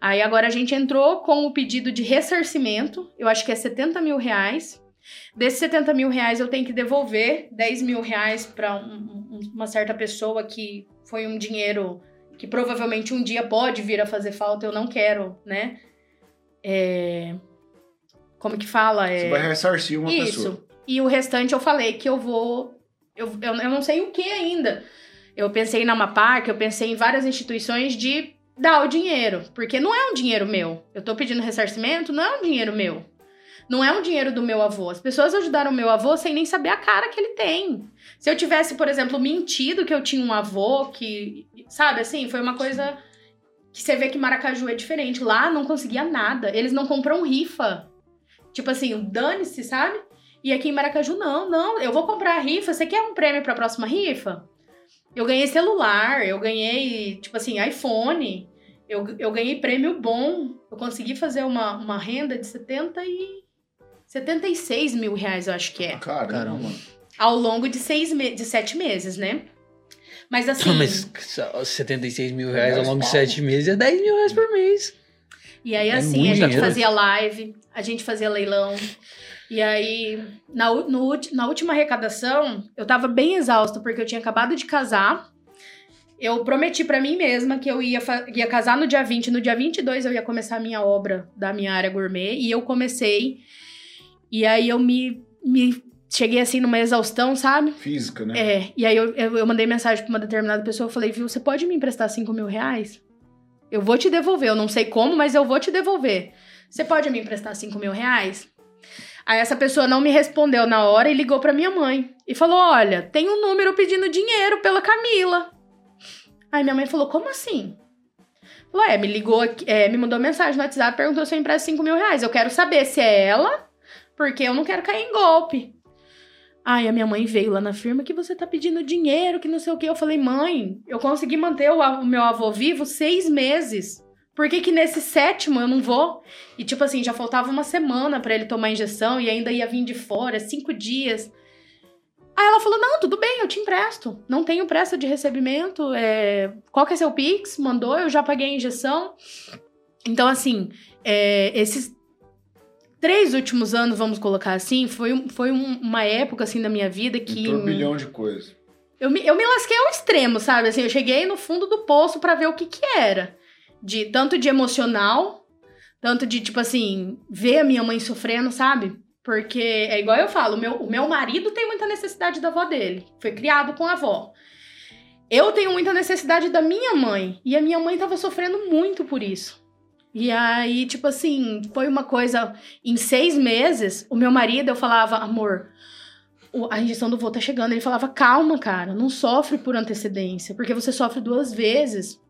Aí agora a gente entrou com o pedido de ressarcimento, eu acho que é 70 mil reais. Desses 70 mil reais eu tenho que devolver 10 mil reais para um, uma certa pessoa que foi um dinheiro que provavelmente um dia pode vir a fazer falta, eu não quero, né? É... Como que fala? É... Você vai ressarcir uma Isso. pessoa. E o restante eu falei que eu vou. Eu, eu, eu não sei o que ainda. Eu pensei na Mapar, eu pensei em várias instituições de dar o dinheiro. Porque não é um dinheiro meu. Eu tô pedindo ressarcimento, não é um dinheiro meu. Não é um dinheiro do meu avô. As pessoas ajudaram o meu avô sem nem saber a cara que ele tem. Se eu tivesse, por exemplo, mentido que eu tinha um avô que. Sabe assim? Foi uma coisa que você vê que Maracaju é diferente. Lá não conseguia nada. Eles não compram rifa. Tipo assim, dane-se, sabe? E aqui em Maracaju, não, não. Eu vou comprar a rifa. Você quer um prêmio pra próxima rifa? Eu ganhei celular, eu ganhei, tipo assim, iPhone. Eu, eu ganhei prêmio bom. Eu consegui fazer uma, uma renda de 70 e... 76 mil reais, eu acho que é. Caramba. Caramba. Ao longo de, seis me de sete meses, né? Mas assim... Mas 76 mil reais ao longo de. 7 meses é 10 mil reais por mês. E aí, É assim, a gente dinheiro. fazia live, a gente fazia leilão. E aí, na, no na última arrecadação, eu tava bem exausta, porque eu tinha acabado de casar. Eu prometi pra mim mesma que eu ia, ia casar no dia 20. No dia 22 eu ia começar a minha obra da minha área gourmet. E eu comecei. E aí eu me, me cheguei assim numa exaustão, sabe? Física, né? É, e aí eu, eu, eu mandei mensagem pra uma determinada pessoa, eu falei, viu, você pode me emprestar 5 mil reais? Eu vou te devolver, eu não sei como, mas eu vou te devolver. Você pode me emprestar 5 mil reais? Aí essa pessoa não me respondeu na hora e ligou pra minha mãe. E falou, olha, tem um número pedindo dinheiro pela Camila. Aí minha mãe falou, como assim? Falou, é, me ligou, é, me mandou mensagem no WhatsApp, perguntou se eu empresto 5 mil reais. Eu quero saber se é ela, porque eu não quero cair em golpe. Ai, a minha mãe veio lá na firma que você tá pedindo dinheiro, que não sei o que. Eu falei, mãe, eu consegui manter o, o meu avô vivo seis meses. Por que que nesse sétimo eu não vou? E tipo assim, já faltava uma semana pra ele tomar injeção e ainda ia vir de fora, cinco dias. Aí ela falou: Não, tudo bem, eu te empresto. Não tenho pressa de recebimento. É... Qual que é seu Pix? Mandou, eu já paguei a injeção. Então, assim, é, esses três últimos anos, vamos colocar assim, foi, foi um- uma época assim da minha vida que. Um turbilhão de coisas. Eu me, eu me lasquei ao extremo, sabe? Assim, eu cheguei no fundo do poço pra ver o que que era. De, tanto de emocional, tanto de, tipo assim, ver a minha mãe sofrendo, sabe? Porque é igual eu falo, o meu, o meu marido tem muita necessidade da avó dele. Foi criado com a avó. Eu tenho muita necessidade da minha mãe. E a minha mãe tava sofrendo muito por isso. E aí, tipo assim, foi uma coisa. Em seis meses, o meu marido, eu falava, amor, a injeção do vô tá chegando. Ele falava, calma, cara, não sofre por antecedência, porque você sofre duas vezes.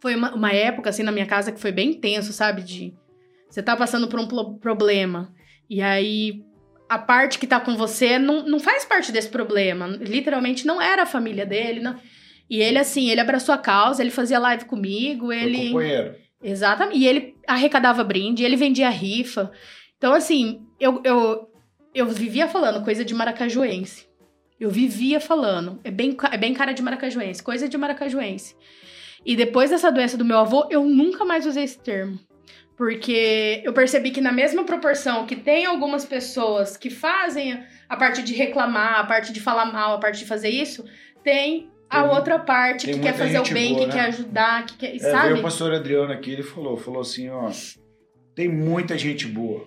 Foi uma, uma época, assim, na minha casa que foi bem tenso, sabe? De você tá passando por um problema. E aí, a parte que tá com você não, não faz parte desse problema. Literalmente não era a família dele. Não. E ele, assim, ele abraçou a causa, ele fazia live comigo, Foi ele. companheiro. Exatamente. E ele arrecadava brinde, ele vendia rifa. Então, assim, eu, eu, eu vivia falando coisa de maracajuense. Eu vivia falando. É bem, é bem cara de maracajuense, coisa de maracajuense. E depois dessa doença do meu avô, eu nunca mais usei esse termo. Porque eu percebi que na mesma proporção que tem algumas pessoas que fazem a parte de reclamar, a parte de falar mal, a parte de fazer isso, tem a Tem- outra parte que quer fazer o bem, boa, que né? quer ajudar, que quer. É, sabe? veio o pastor Adriano aqui, ele falou, falou assim, ó, tem muita gente boa.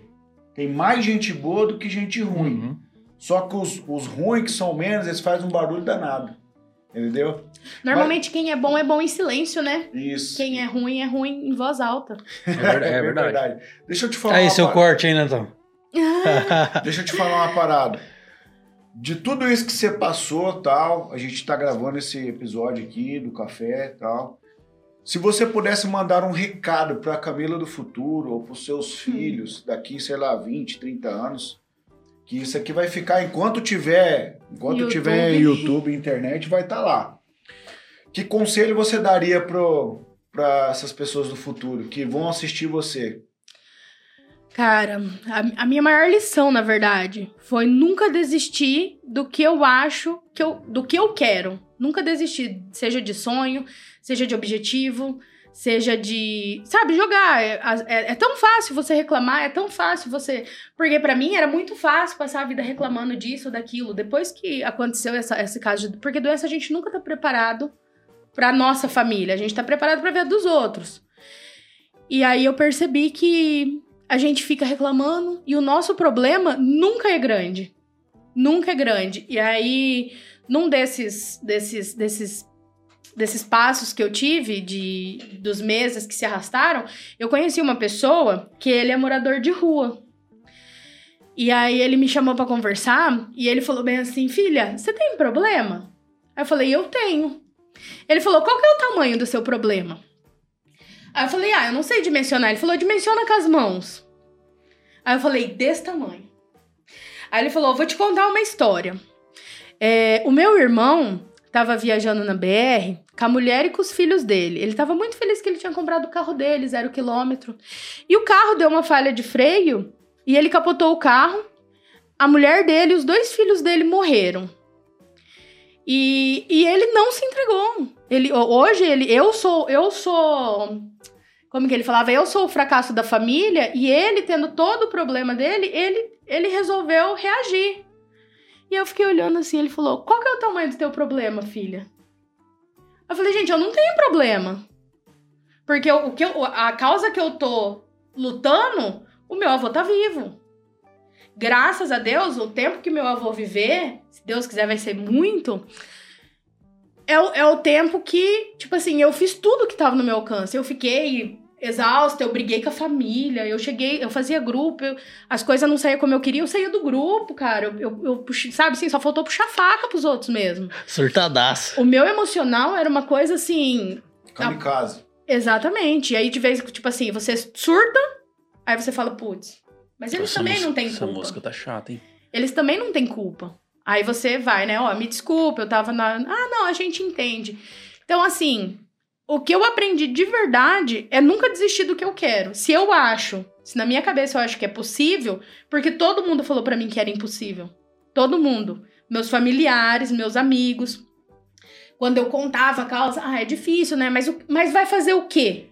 Tem mais gente boa do que gente ruim. Uhum. Só que os, os ruins que são menos, eles fazem um barulho danado. Entendeu? Normalmente quem é bom é bom em silêncio, né? Isso. Quem é ruim é ruim em voz alta. É, ver- é [LAUGHS] verdade. Deixa eu te falar Aí, uma seu parada. corte, hein, Netão? [LAUGHS] Deixa eu te falar uma parada. De tudo isso que você passou, tal, a gente tá gravando esse episódio aqui do café, tal. Se você pudesse mandar um recado pra Camila do futuro ou pros seus filhos daqui, sei lá, 20, 30 anos, que isso aqui vai ficar enquanto tiver, enquanto YouTube. tiver YouTube, internet, vai estar lá. Que conselho você daria para essas pessoas do futuro que vão assistir você? Cara, a, a minha maior lição, na verdade, foi nunca desistir do que eu acho, que eu, do que eu quero. Nunca desistir, seja de sonho, seja de objetivo, seja de. Sabe, jogar. É, é- é tão fácil você reclamar, é tão fácil você. Porque pra mim era muito fácil passar a vida reclamando disso, daquilo. Depois que aconteceu essa, esse caso de. Porque doença a gente nunca tá preparado pra nossa família, a gente tá preparado pra ver dos outros. E aí eu percebi que a gente fica reclamando e o nosso problema nunca é grande. Nunca é grande. E aí, num desses desses desses desses passos que eu tive de dos meses que se arrastaram, eu conheci uma pessoa que ele é morador de rua. E aí ele me chamou pra conversar e ele falou bem assim: "Filha, você tem problema?" Aí eu falei: "Eu tenho". Ele falou: "Qual que é o tamanho do seu problema?" Aí eu falei, ah, eu não sei dimensionar. Ele falou, dimensiona com as mãos. Aí eu falei, desse tamanho. Aí ele falou, vou te contar uma história. É, o meu irmão tava viajando na BR com a mulher e com os filhos dele. Ele tava muito feliz que ele tinha comprado o carro dele, zero quilômetro. E o carro deu uma falha de freio e ele capotou o carro. A mulher dele e os dois filhos dele morreram. E, e ele não se entregou. Ele, hoje ele, eu sou, eu sou como que ele falava? Eu sou o fracasso da família e ele, tendo todo o problema dele, ele, ele resolveu reagir. E eu fiquei olhando assim, ele falou: Qual que é o tamanho do teu problema, filha? Eu falei, gente, eu não tenho problema. Porque o, que eu- a causa que eu tô lutando, o meu avô tá vivo. Graças a Deus, o tempo que meu avô viver, se Deus quiser, vai ser muito. É o, é o tempo que, tipo assim, eu fiz tudo que tava no meu alcance. Eu fiquei exausta, eu briguei com a família, eu cheguei, eu fazia grupo, eu- as coisas não saíam como eu queria, eu saía do grupo, cara. Eu, eu, eu puxei- sabe assim, só faltou puxar faca pros outros mesmo. Surtadaço. O meu emocional era uma coisa assim. Kamikaze. Exatamente. E aí, de vez, tipo assim, você surta, aí você fala, putz. Mas eles Essa também música- não têm Essa culpa. música tá chata, hein? Eles também não têm culpa. Aí você vai, né? Ó, me desculpa, eu tava na. Ah, não, a gente entende. Então, assim, o que eu aprendi de verdade é nunca desistir do que eu quero. Se eu acho, se na minha cabeça eu acho que é possível, porque todo mundo falou pra mim que era impossível. Todo mundo. meus familiares, meus amigos. Quando eu contava a causa, ah, é difícil, né? Mas, o- mas vai fazer o quê?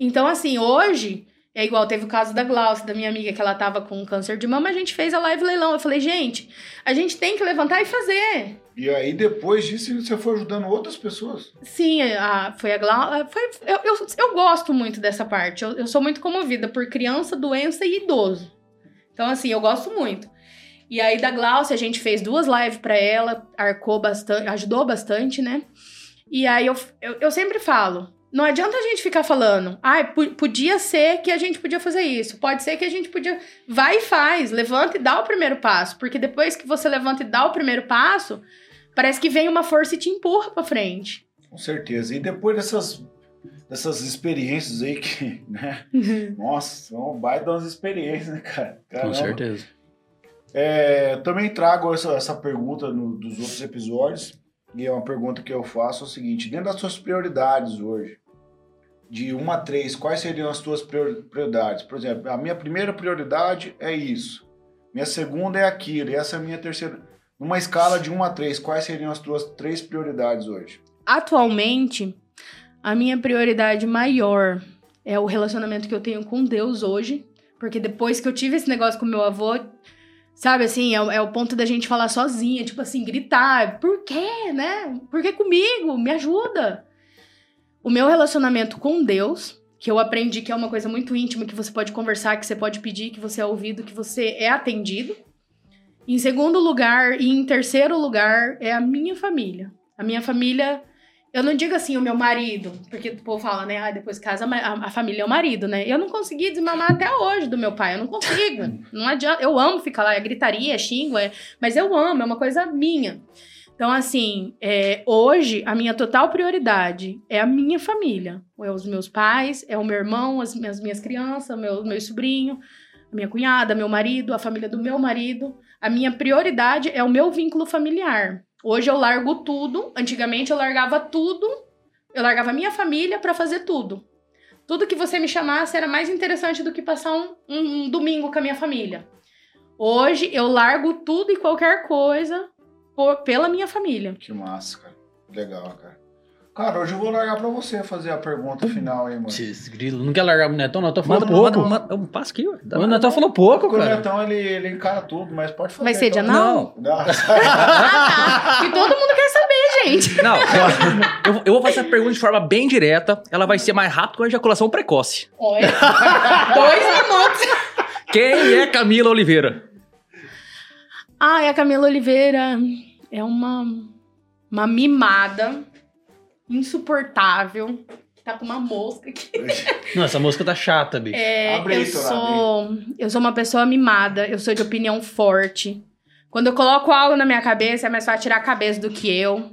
Então, assim, hoje, é igual teve o caso da Glaucia, da minha amiga, que ela tava com câncer de mama, a gente fez a live leilão. Eu falei, gente, a gente tem que levantar e fazer. E aí, depois disso, você foi ajudando outras pessoas. Sim, a, foi a Glau. Foi, eu, eu, eu gosto muito dessa parte. Eu, eu sou muito comovida por criança, doença e idoso. Então, assim, eu gosto muito. E aí, da Glaucia, a gente fez duas lives pra ela, arcou bastante, ajudou bastante, né? E aí, eu, eu, eu sempre falo: não adianta a gente ficar falando, ah, podia ser que a gente podia fazer isso, pode ser que a gente podia. Vai e faz, levanta e dá o primeiro passo. Porque depois que você levanta e dá o primeiro passo, parece que vem uma força e te empurra pra frente. Com certeza. E depois dessas, dessas experiências aí que, [LAUGHS] né? Nossa, são um baita das experiências, né, cara? Com Caramba. certeza. É, também trago essa, essa pergunta no- dos outros episódios. E é uma pergunta que eu faço é o seguinte: dentro das suas prioridades hoje, de 1 a 3, quais seriam as suas prior- prioridades? Por exemplo, a minha primeira prioridade é isso. Minha segunda é aquilo. E essa é a minha terceira. Numa escala de 1 a 3, quais seriam as tuas três prioridades hoje? Atualmente, a minha prioridade maior é o relacionamento que eu tenho com Deus hoje. Porque depois que eu tive esse negócio com meu avô, sabe assim, é, o- é o ponto da gente falar sozinha, tipo assim, gritar. Por quê, né? Por que comigo? Me ajuda. O meu relacionamento com Deus, que eu aprendi que é uma coisa muito íntima, que você pode conversar, que você pode pedir, que você é ouvido, que você é atendido. Em segundo lugar e em terceiro lugar é a minha família. A minha família, eu não digo assim o meu marido, porque o povo fala, né? Ah, depois casa a, a família é o marido, né? Eu não consegui desmamar até hoje do meu pai, eu não consigo. Não adianta, eu amo ficar lá, é gritaria, é xingo, é, mas eu amo, é uma coisa minha. Então, assim, é, hoje a minha total prioridade é a minha família. É os meus pais, é o meu irmão, as minhas, crianças, meu, meu sobrinho, a minha cunhada, meu marido, a família do meu marido. A minha prioridade é o meu vínculo familiar. Hoje eu largo tudo. Antigamente eu largava tudo. Eu largava minha família pra fazer tudo. Tudo que você me chamasse era mais interessante do que passar um, um- um domingo com a minha família. Hoje eu largo tudo e qualquer coisa por- pela minha família. Que massa, cara. Legal, cara. Cara, hoje eu vou largar pra você fazer a pergunta final aí, mano. Esses grilos. Não quer largar o Netão? O Netão Manda, falou pouco. manda, manda, um passo aqui, ué. O. Netão falou pouco, Porque o cara. Netão, ele, ele encara tudo, mas pode fazer. Vai ser de então. anal? Não, Não. [LAUGHS] Que todo mundo quer saber, gente. não. Eu, eu vou fazer essa pergunta de forma bem direta. Ela vai ser mais rápida com a ejaculação precoce. Olha, dois minutos. Quem é Camila Oliveira? Ah, a Camila Oliveira é uma, uma mimada insuportável. Tá com uma mosca aqui. [LAUGHS] Não, essa música tá chata, bicho. É, Abre eu Torá, sou eu sou uma pessoa mimada, eu sou de opinião forte. Quando eu coloco algo na minha cabeça, é mais fácil tirar a cabeça do que eu.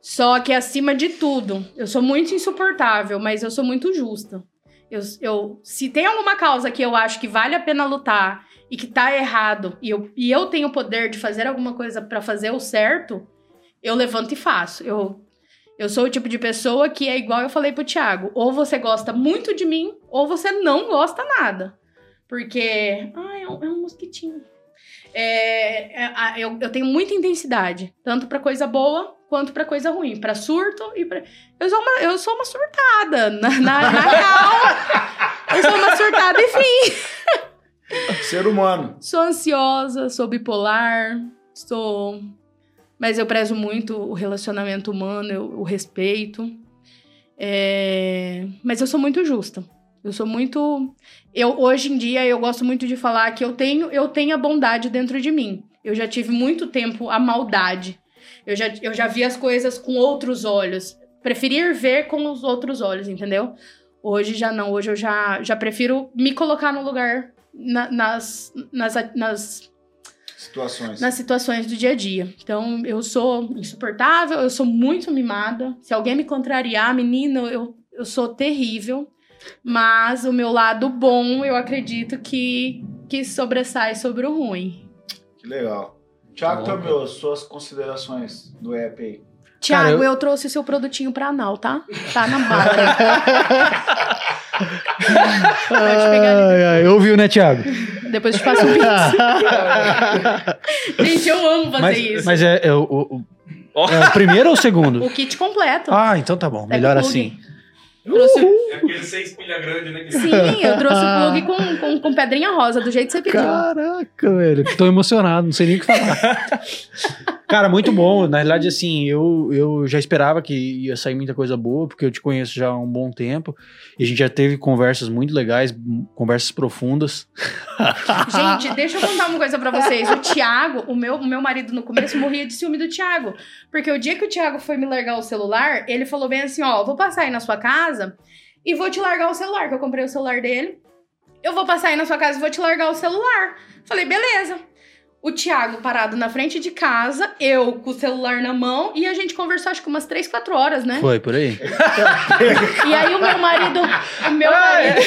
Só que acima de tudo, eu sou muito insuportável, mas eu sou muito justa. Eu, eu- se tem alguma causa que eu acho que vale a pena lutar e que tá errado, e eu, e eu tenho o poder de fazer alguma coisa pra fazer o certo, eu levanto e faço. Eu, eu sou o tipo de pessoa que é igual eu falei pro Thiago: ou você gosta muito de mim, ou você não gosta nada. Porque. Ai, é um, é um mosquitinho. É, é, eu, eu tenho muita intensidade, tanto pra coisa boa quanto pra coisa ruim, Pra surto e pra. Eu sou uma, eu sou uma surtada, na, na, na [LAUGHS] real. Eu sou uma surtada, enfim. Ser humano. Sou ansiosa, sou bipolar, sou. Mas eu prezo muito o relacionamento humano, eu- o respeito. É, Mas eu sou muito justa. Eu sou muito. Eu, hoje em dia, eu gosto muito de falar que eu tenho, eu tenho a bondade dentro de mim. Eu já tive muito tempo a maldade. Eu já, eu já vi as coisas com outros olhos. Preferir ver com os outros olhos, entendeu? Hoje já não. Hoje eu já, já prefiro me colocar no lugar na- nas, nas, nas, Situações. nas situações do dia a dia. Então, eu sou insuportável, eu sou muito mimada. Se alguém me contrariar, menina, eu, eu sou terrível. Mas o meu lado bom, eu acredito que, que sobressai sobre o ruim. Que legal. Tiago Tá bom, Tamio, suas considerações do app aí. Tiago, eu- eu... trouxe seu produtinho pra anal, tá? Tá na mala. Pode pegar ali. Ai, ai, ouviu, né, Thiago? Depois eu te passo o pix. Gente, eu amo fazer mas, isso. mas é, é o, o- o- é o primeiro ou o segundo? O kit completo. Ah, então tá bom. Melhor assim. Trouxe- É aquele seis pilha grande, né? que- Sim, eu trouxe o plug com, com, com pedrinha rosa, do jeito que você pediu. Caraca, velho. Tô emocionado, não sei nem o que falar. [LAUGHS] Cara, muito bom. Na realidade, assim, eu, eu já esperava que ia sair muita coisa boa, porque eu te conheço já há um bom tempo. E a gente já teve conversas muito legais, conversas profundas. Gente, deixa eu contar uma coisa pra vocês. O Thiago, o meu, o meu marido no começo morria de ciúme do Thiago. Porque o dia que o Thiago foi me largar o celular, ele falou bem assim: ó, vou passar aí na sua casa e vou te largar o celular, que eu comprei o celular dele. Eu vou passar aí na sua casa e vou te largar o celular. Falei, beleza. O Thiago parado na frente de casa, eu com o celular na mão, e a gente conversou acho que umas 3, 4 horas, né? Foi por aí? [LAUGHS] E aí o meu marido. O meu marido.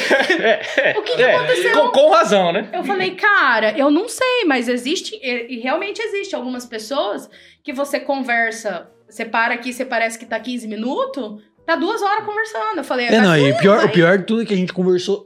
O que, que aconteceu? com, com razão, né? Eu falei, cara, eu não sei, mas existe, e e realmente existe algumas pessoas que você conversa, você para aqui, você parece que tá 15 minutos, tá duas horas conversando. Eu falei, É, vai não, e o pior, o pior de tudo é que a gente conversou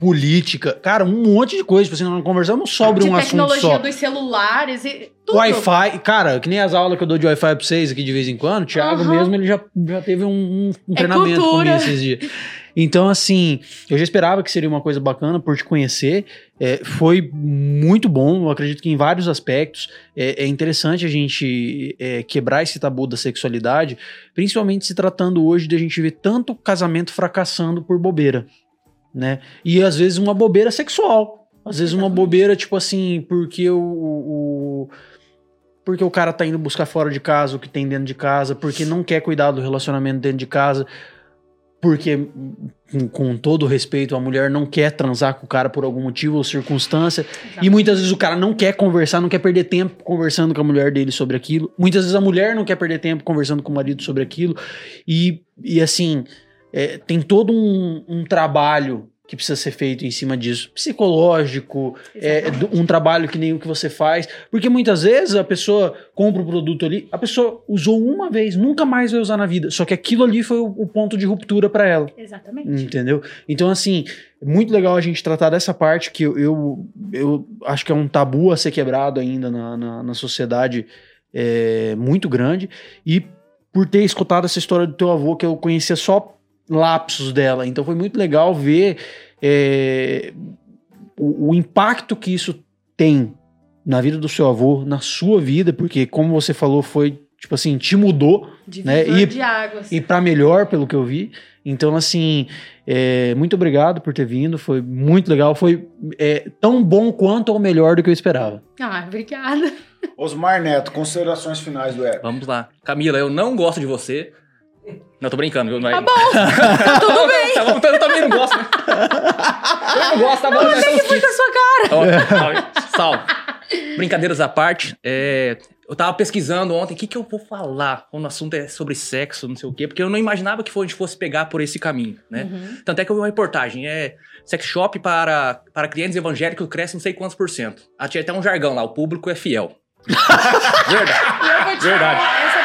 política, cara, um monte de coisa. Tipo assim, nós conversamos sobre de um assunto tecnologia só. dos celulares e tudo. Wi-Fi, cara, que nem as aulas que eu dou de Wi-Fi pra vocês aqui de vez em quando, o Thiago Aham. mesmo, ele já, já teve um, um- É treinamento cultura. comigo esses dias. [LAUGHS] Então, assim, eu já esperava que seria uma coisa bacana por te conhecer. É, foi muito bom, eu acredito que em vários aspectos. É, é interessante a gente é, quebrar esse tabu da sexualidade, principalmente se tratando hoje de a gente ver tanto casamento fracassando por bobeira, né? E às vezes uma bobeira sexual. Às vezes uma bobeira, tipo assim, porque o, o- porque o cara tá indo buscar fora de casa o que tem dentro de casa, porque não quer cuidar do relacionamento dentro de casa, porque, com, todo respeito, a mulher não quer transar com o cara por algum motivo ou circunstância, e muitas vezes o cara não quer conversar, não quer perder tempo conversando com a mulher dele sobre aquilo, muitas vezes a mulher não quer perder tempo conversando com o marido sobre aquilo, e, e assim, é, tem todo um, um trabalho que precisa ser feito em cima disso, psicológico, é, do- um trabalho que nem o que você faz. Porque muitas vezes a pessoa compra o produto ali, a pessoa usou uma vez, nunca mais vai usar na vida. Só que aquilo ali foi o, o ponto de ruptura para ela. Exatamente. Entendeu? Então, assim, é muito legal a gente tratar dessa parte que eu, eu, eu acho que é um tabu a ser quebrado ainda na, na, na sociedade é, muito grande. E por ter escutado essa história do teu avô, que eu conhecia só lapsos dela. Então foi muito legal ver é, o, o impacto que isso tem na vida do seu avô, na sua vida, porque, como você falou, foi, tipo assim, te mudou De né? E- de águas. e para melhor, pelo que eu vi. Então, assim, é, muito obrigado por ter vindo. Foi muito legal. Foi é, tão bom quanto ou melhor do que eu esperava. Ah, obrigada. Osmar Neto, considerações finais do Ego. Vamos lá. Camila, eu não gosto de você. Não, tô brincando. viu? Não é... Tá bom, [LAUGHS] tá tudo bem. Tá bom, eu também não gosto. né? Eu não gosto, tá bom. né? São os Foi da sua cara. Ó, Sal. Brincadeiras à parte, é, eu tava pesquisando ontem o que, que eu vou falar quando o assunto é sobre sexo, não sei o quê, porque eu não imaginava que a gente fosse pegar por esse caminho, né? Uhum. Tanto é que eu vi uma reportagem, é sex shop para, para clientes evangélicos cresce não sei quantos por cento. Ah, tinha até um jargão lá, o público é fiel. [LAUGHS] Verdade. Verdade.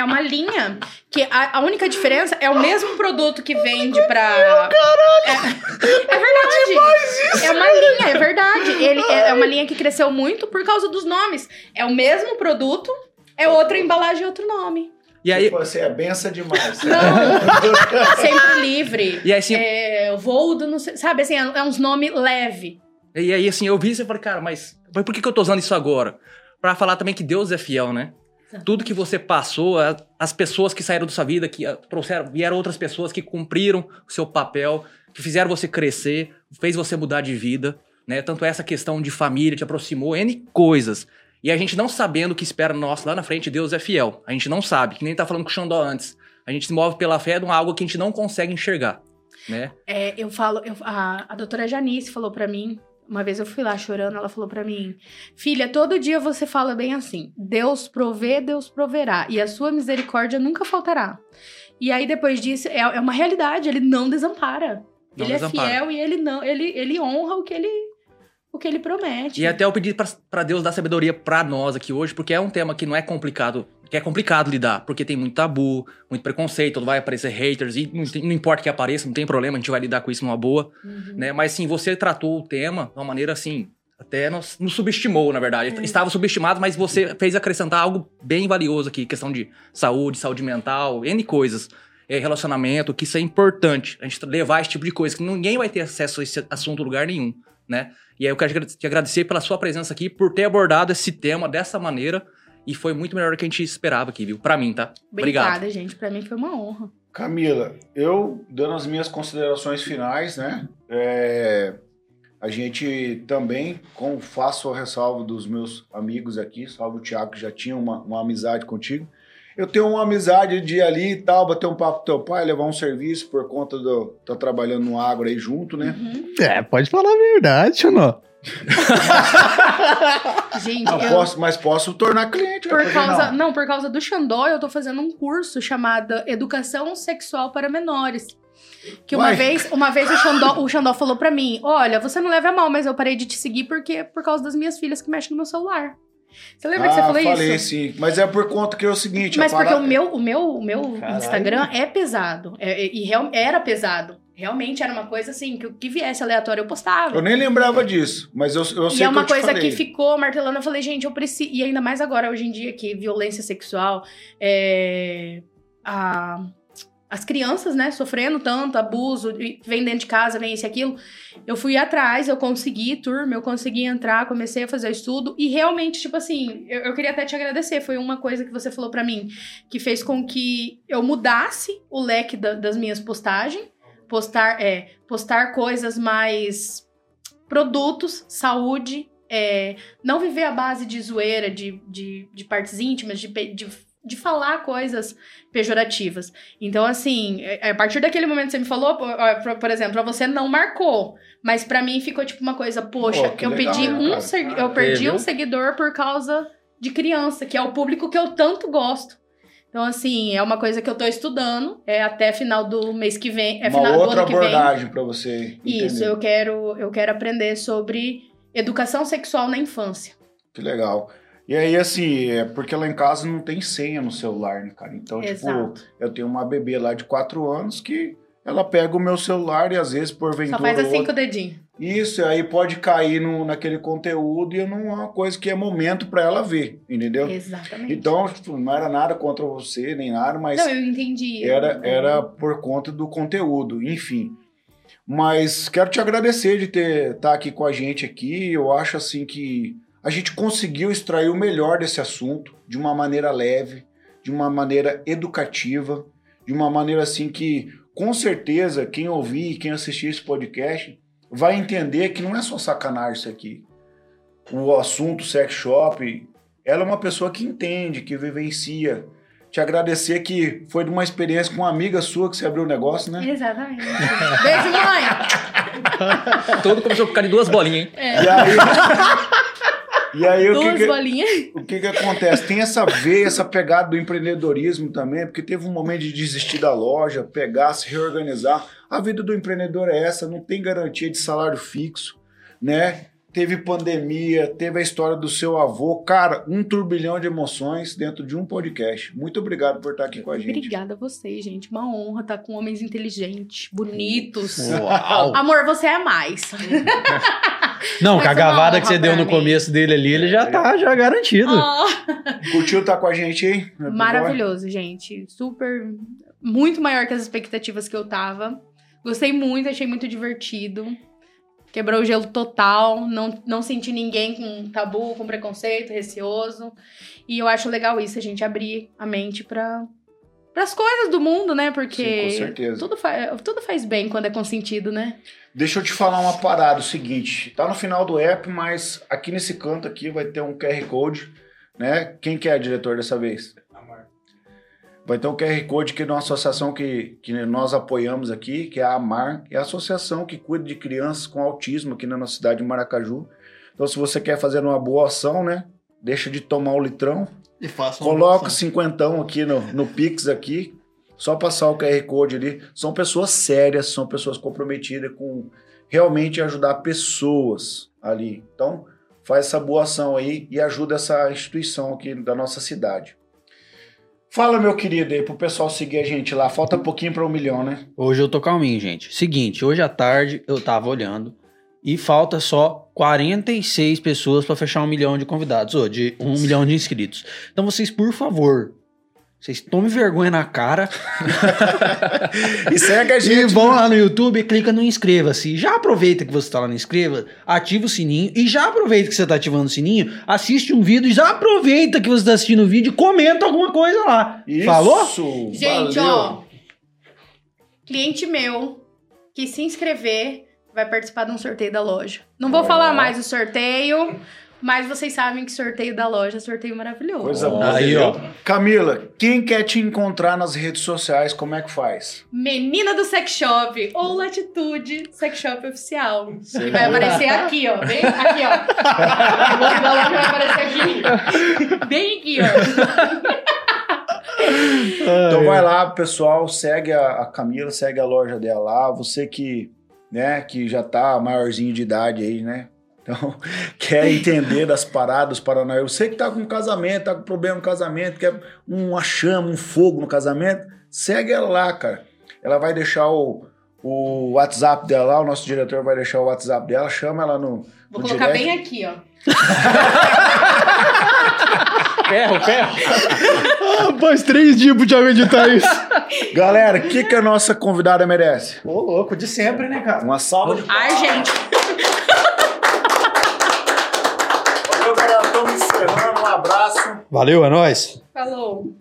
É, é, é, um- é uma linha que a, a única diferença é o mesmo produto que vende pra. É, é verdade. É uma linha, é verdade. Ele é, é uma linha que cresceu muito por causa dos nomes. É o mesmo produto, é outra embalagem e outro nome. E aí, Você é benção demais. Não, [LAUGHS] sempre livre. e aí assim, É, voo do não sei, sabe assim, é, é uns nomes leve. E aí, assim, eu vi isso e falei, cara, mas, mas por que, que eu tô usando isso agora? Pra falar também que Deus é fiel, né? Tudo que você passou, as pessoas que saíram da sua vida, que ah, trouxeram, vieram outras pessoas que cumpriram o seu papel, que fizeram você crescer, fez você mudar de vida, né? Tanto essa questão de família te aproximou, N coisas. E a gente não sabendo o que espera nós lá na frente, Deus é fiel. A gente não sabe, que nem tá falando com o Xandó antes. A gente se move pela fé de um algo que a gente não consegue enxergar, né? É, eu falo, eu- a, a doutora Janice falou pra mim, uma vez eu fui lá chorando, ela falou pra mim, filha, todo dia você fala bem assim, Deus provê, Deus proverá, e a sua misericórdia nunca faltará. E aí depois disso, é, é uma realidade, ele não desampara. Não ele desampara. é fiel e ele não, ele, ele honra o que ele, o que ele promete. E até eu pedi pra Deus dar sabedoria pra nós aqui hoje, porque é um tema que não é complicado que é complicado lidar, porque tem muito tabu, muito preconceito, vai aparecer haters, e não, não importa que apareça, não tem problema, a gente vai lidar com isso numa boa, Uhum. né? Mas sim, você tratou o tema de uma maneira assim, até nos, nos subestimou, na verdade. É. Estava subestimado, mas você fez acrescentar algo bem valioso aqui, questão de saúde, saúde mental, N coisas. É, relacionamento, que isso é importante. A gente levar esse tipo de coisa, que ninguém vai ter acesso a esse assunto em lugar nenhum, né? E aí eu quero te agradecer pela sua presença aqui, por ter abordado esse tema dessa maneira. E foi muito melhor do que a gente esperava aqui, viu? Pra mim, tá? Obrigada, gente. Pra mim foi uma honra. Camila, eu dando as minhas considerações finais, né? é, a gente também, como faço a ressalva dos meus amigos aqui, salvo o Thiago, que já tinha uma, uma amizade contigo. Eu tenho uma amizade de ir ali e tal, bater um papo com teu pai, levar um serviço por conta do. tá trabalhando no agro aí junto, né? Uhum. É, pode falar a verdade, Xanó. [LAUGHS] Gente, Não, eu- posso, mas posso tornar cliente. Por que causa, não? não, por causa do Xandó, eu tô fazendo um curso chamado Educação Sexual para Menores. Que uma Uai. vez, uma vez o Xandó, o Xandó falou pra mim: "Olha, você não leva a mal, mas eu parei de te seguir porque por causa das minhas filhas que mexem no meu celular". Você lembra que você Ah, falou falei isso? sim. Mas é por conta que é o seguinte. Mas porque parada- o meu, o meu, o meu Caralho. Instagram é pesado. É- é- e era pesado. Realmente era uma coisa assim, que o que viesse aleatório eu postava. Eu nem lembrava disso, mas eu, eu sei E é uma que coisa que ficou martelando. Eu falei, gente, eu preciso. E ainda mais agora, hoje em dia, que violência sexual, é, a- as crianças, né, sofrendo tanto, abuso, vem dentro de casa, vem isso e aquilo. Eu fui atrás, eu consegui, turma, eu consegui entrar, comecei a fazer o estudo. E realmente, tipo assim, eu, eu queria até te agradecer. Foi uma coisa que você falou pra mim, que fez com que eu mudasse o leque da- das minhas postagens. Postar, é, postar coisas mais produtos, saúde, é, não viver à base de zoeira, de, de, de partes íntimas, de, de, de falar coisas pejorativas. Então, assim, é- a partir daquele momento que você me falou, por, por- exemplo, pra você não marcou, mas pra mim ficou tipo uma coisa, poxa, Pô, que eu legal, pedi né, um, cara? Ah, eu perdi um seguidor por causa de criança, que é o público que eu tanto gosto. Então, assim, é uma coisa que eu tô estudando, é até final do mês que vem, é Uma final do outra ano que vem. abordagem pra você Isso, entender. eu quero, eu quero aprender sobre educação sexual na infância. Que legal. E aí, assim, é porque lá em casa não tem senha no celular, né, cara? Então, tipo, Exato. eu tenho uma bebê lá de 4 anos que ela pega o meu celular e às vezes, porventura. Só faz assim outra- com o dedinho. Isso, aí pode cair no, naquele conteúdo e não é uma coisa que é momento pra ela ver, entendeu? Exatamente. Então, tipo, não era nada contra você, nem nada, mas não, eu entendi. era, era por conta do conteúdo, enfim. Mas quero te agradecer de ter estar aqui com a gente aqui. Eu acho assim que a gente conseguiu extrair o melhor desse assunto de uma maneira leve, de uma maneira educativa, de uma maneira assim que com certeza quem ouvir, quem assistir esse podcast vai entender que não é só sacanagem isso aqui. O assunto sex shop, ela é uma pessoa que entende, que vivencia, te agradecer que foi de uma experiência com uma amiga sua que você abriu o negócio, né? Exatamente. Beijo, mãe! [LAUGHS] Todo começou com cara de duas bolinhas, hein? É, E aí, [LAUGHS] e aí o, que duas que, bolinhas. [LAUGHS] o que que acontece? Tem essa veia, essa pegada do empreendedorismo também, porque teve um momento de desistir da loja, pegar, se reorganizar. A vida do empreendedor é essa, não tem garantia de salário fixo, né? Teve pandemia, teve a história do seu avô. Cara, um turbilhão de emoções dentro de um podcast. Muito obrigado por estar aqui com a gente. Obrigada a vocês, gente. Uma honra estar com homens inteligentes, bonitos. Uau! Amor, você é mais. [LAUGHS] Não, com a é gavada que você deu no mim. começo dele ali, ele já tá já garantido. Ah, [LAUGHS] Curtiu estar com a gente episódio? maravilhoso, gente. Super. Muito maior que as expectativas que eu tava. Gostei muito, achei muito divertido. Quebrou o gelo total. Não, não senti ninguém com tabu, com preconceito, receoso. E eu acho legal isso, a gente abrir a mente para as coisas do mundo, né? Porque Sim, com certeza. tudo, fa tudo faz bem quando é consentido, né? Deixa eu te falar uma parada, o seguinte, tá no final do app, mas aqui nesse canto aqui vai ter um QR Code, né? Quem que é diretor dessa vez? Vai ter um QR Code que é de uma associação que, que nós apoiamos aqui, que é a AMAR, é a associação que cuida de crianças com autismo aqui na nossa cidade de Maracaju. Então, se você quer fazer uma boa ação, né? Deixa de tomar o litrão, E faça Coloca o cinquentão aqui no, no Pix aqui, só passar o QR Code ali. São pessoas sérias, são pessoas comprometidas com realmente ajudar pessoas ali. Então, faz essa boa ação aí e ajuda essa instituição aqui da nossa cidade. Fala, meu querido, aí pro pessoal seguir a gente lá. Falta pouquinho pra um milhão, né? Hoje eu tô calminho, gente. Seguinte, hoje à tarde eu tava olhando e falta só 46 pessoas pra fechar um milhão de convidados, ou de um milhão de inscritos. Então vocês, por favor, vocês tomem vergonha na cara [LAUGHS] E segue a e gente. vão lá no YouTube e clica no inscreva-se. Já aproveita que você tá lá no inscreva, ativa o sininho e já aproveita que você tá ativando o sininho, assiste um vídeo e já aproveita que você tá assistindo o vídeo e comenta alguma coisa lá. Isso, Falou? Gente, valeu. ó. Cliente meu que se inscrever vai participar de um sorteio da loja. Não vou falar mais o sorteio, mas vocês sabem que sorteio da loja é sorteio maravilhoso. Coisa boa. Aí, ó. Camila, quem quer te encontrar nas redes sociais, como é que faz? Menina do Sex Shop ou Latitude Sex Shop Oficial. E Sei vai lá. aparecer aqui, ó. Bem aqui, ó. O logo da loja vai aparecer aqui. Bem aqui, ó. Então vai lá, pessoal, segue a, a Camila, segue a loja dela lá. Você que, né, que já tá maiorzinho de idade aí, né? Então, [LAUGHS] quer entender das paradas, dos Paranauê. Você que tá com casamento, tá com problema no casamento, quer uma chama, um fogo no casamento, segue ela lá, cara. Ela vai deixar o, o WhatsApp dela lá, o nosso diretor vai deixar o WhatsApp dela, chama ela no. Vou no colocar direct. bem aqui, ó. Ferro, ferro. Faz três dias pro Thiago editar isso. [LAUGHS] Galera, o que, que a nossa convidada merece? Ô, louco, de sempre, né, cara? Uma salva de Ai, gente. [LAUGHS] Valeu, galera. Estamos encerrando. Um abraço. Valeu, é nóis. Falou.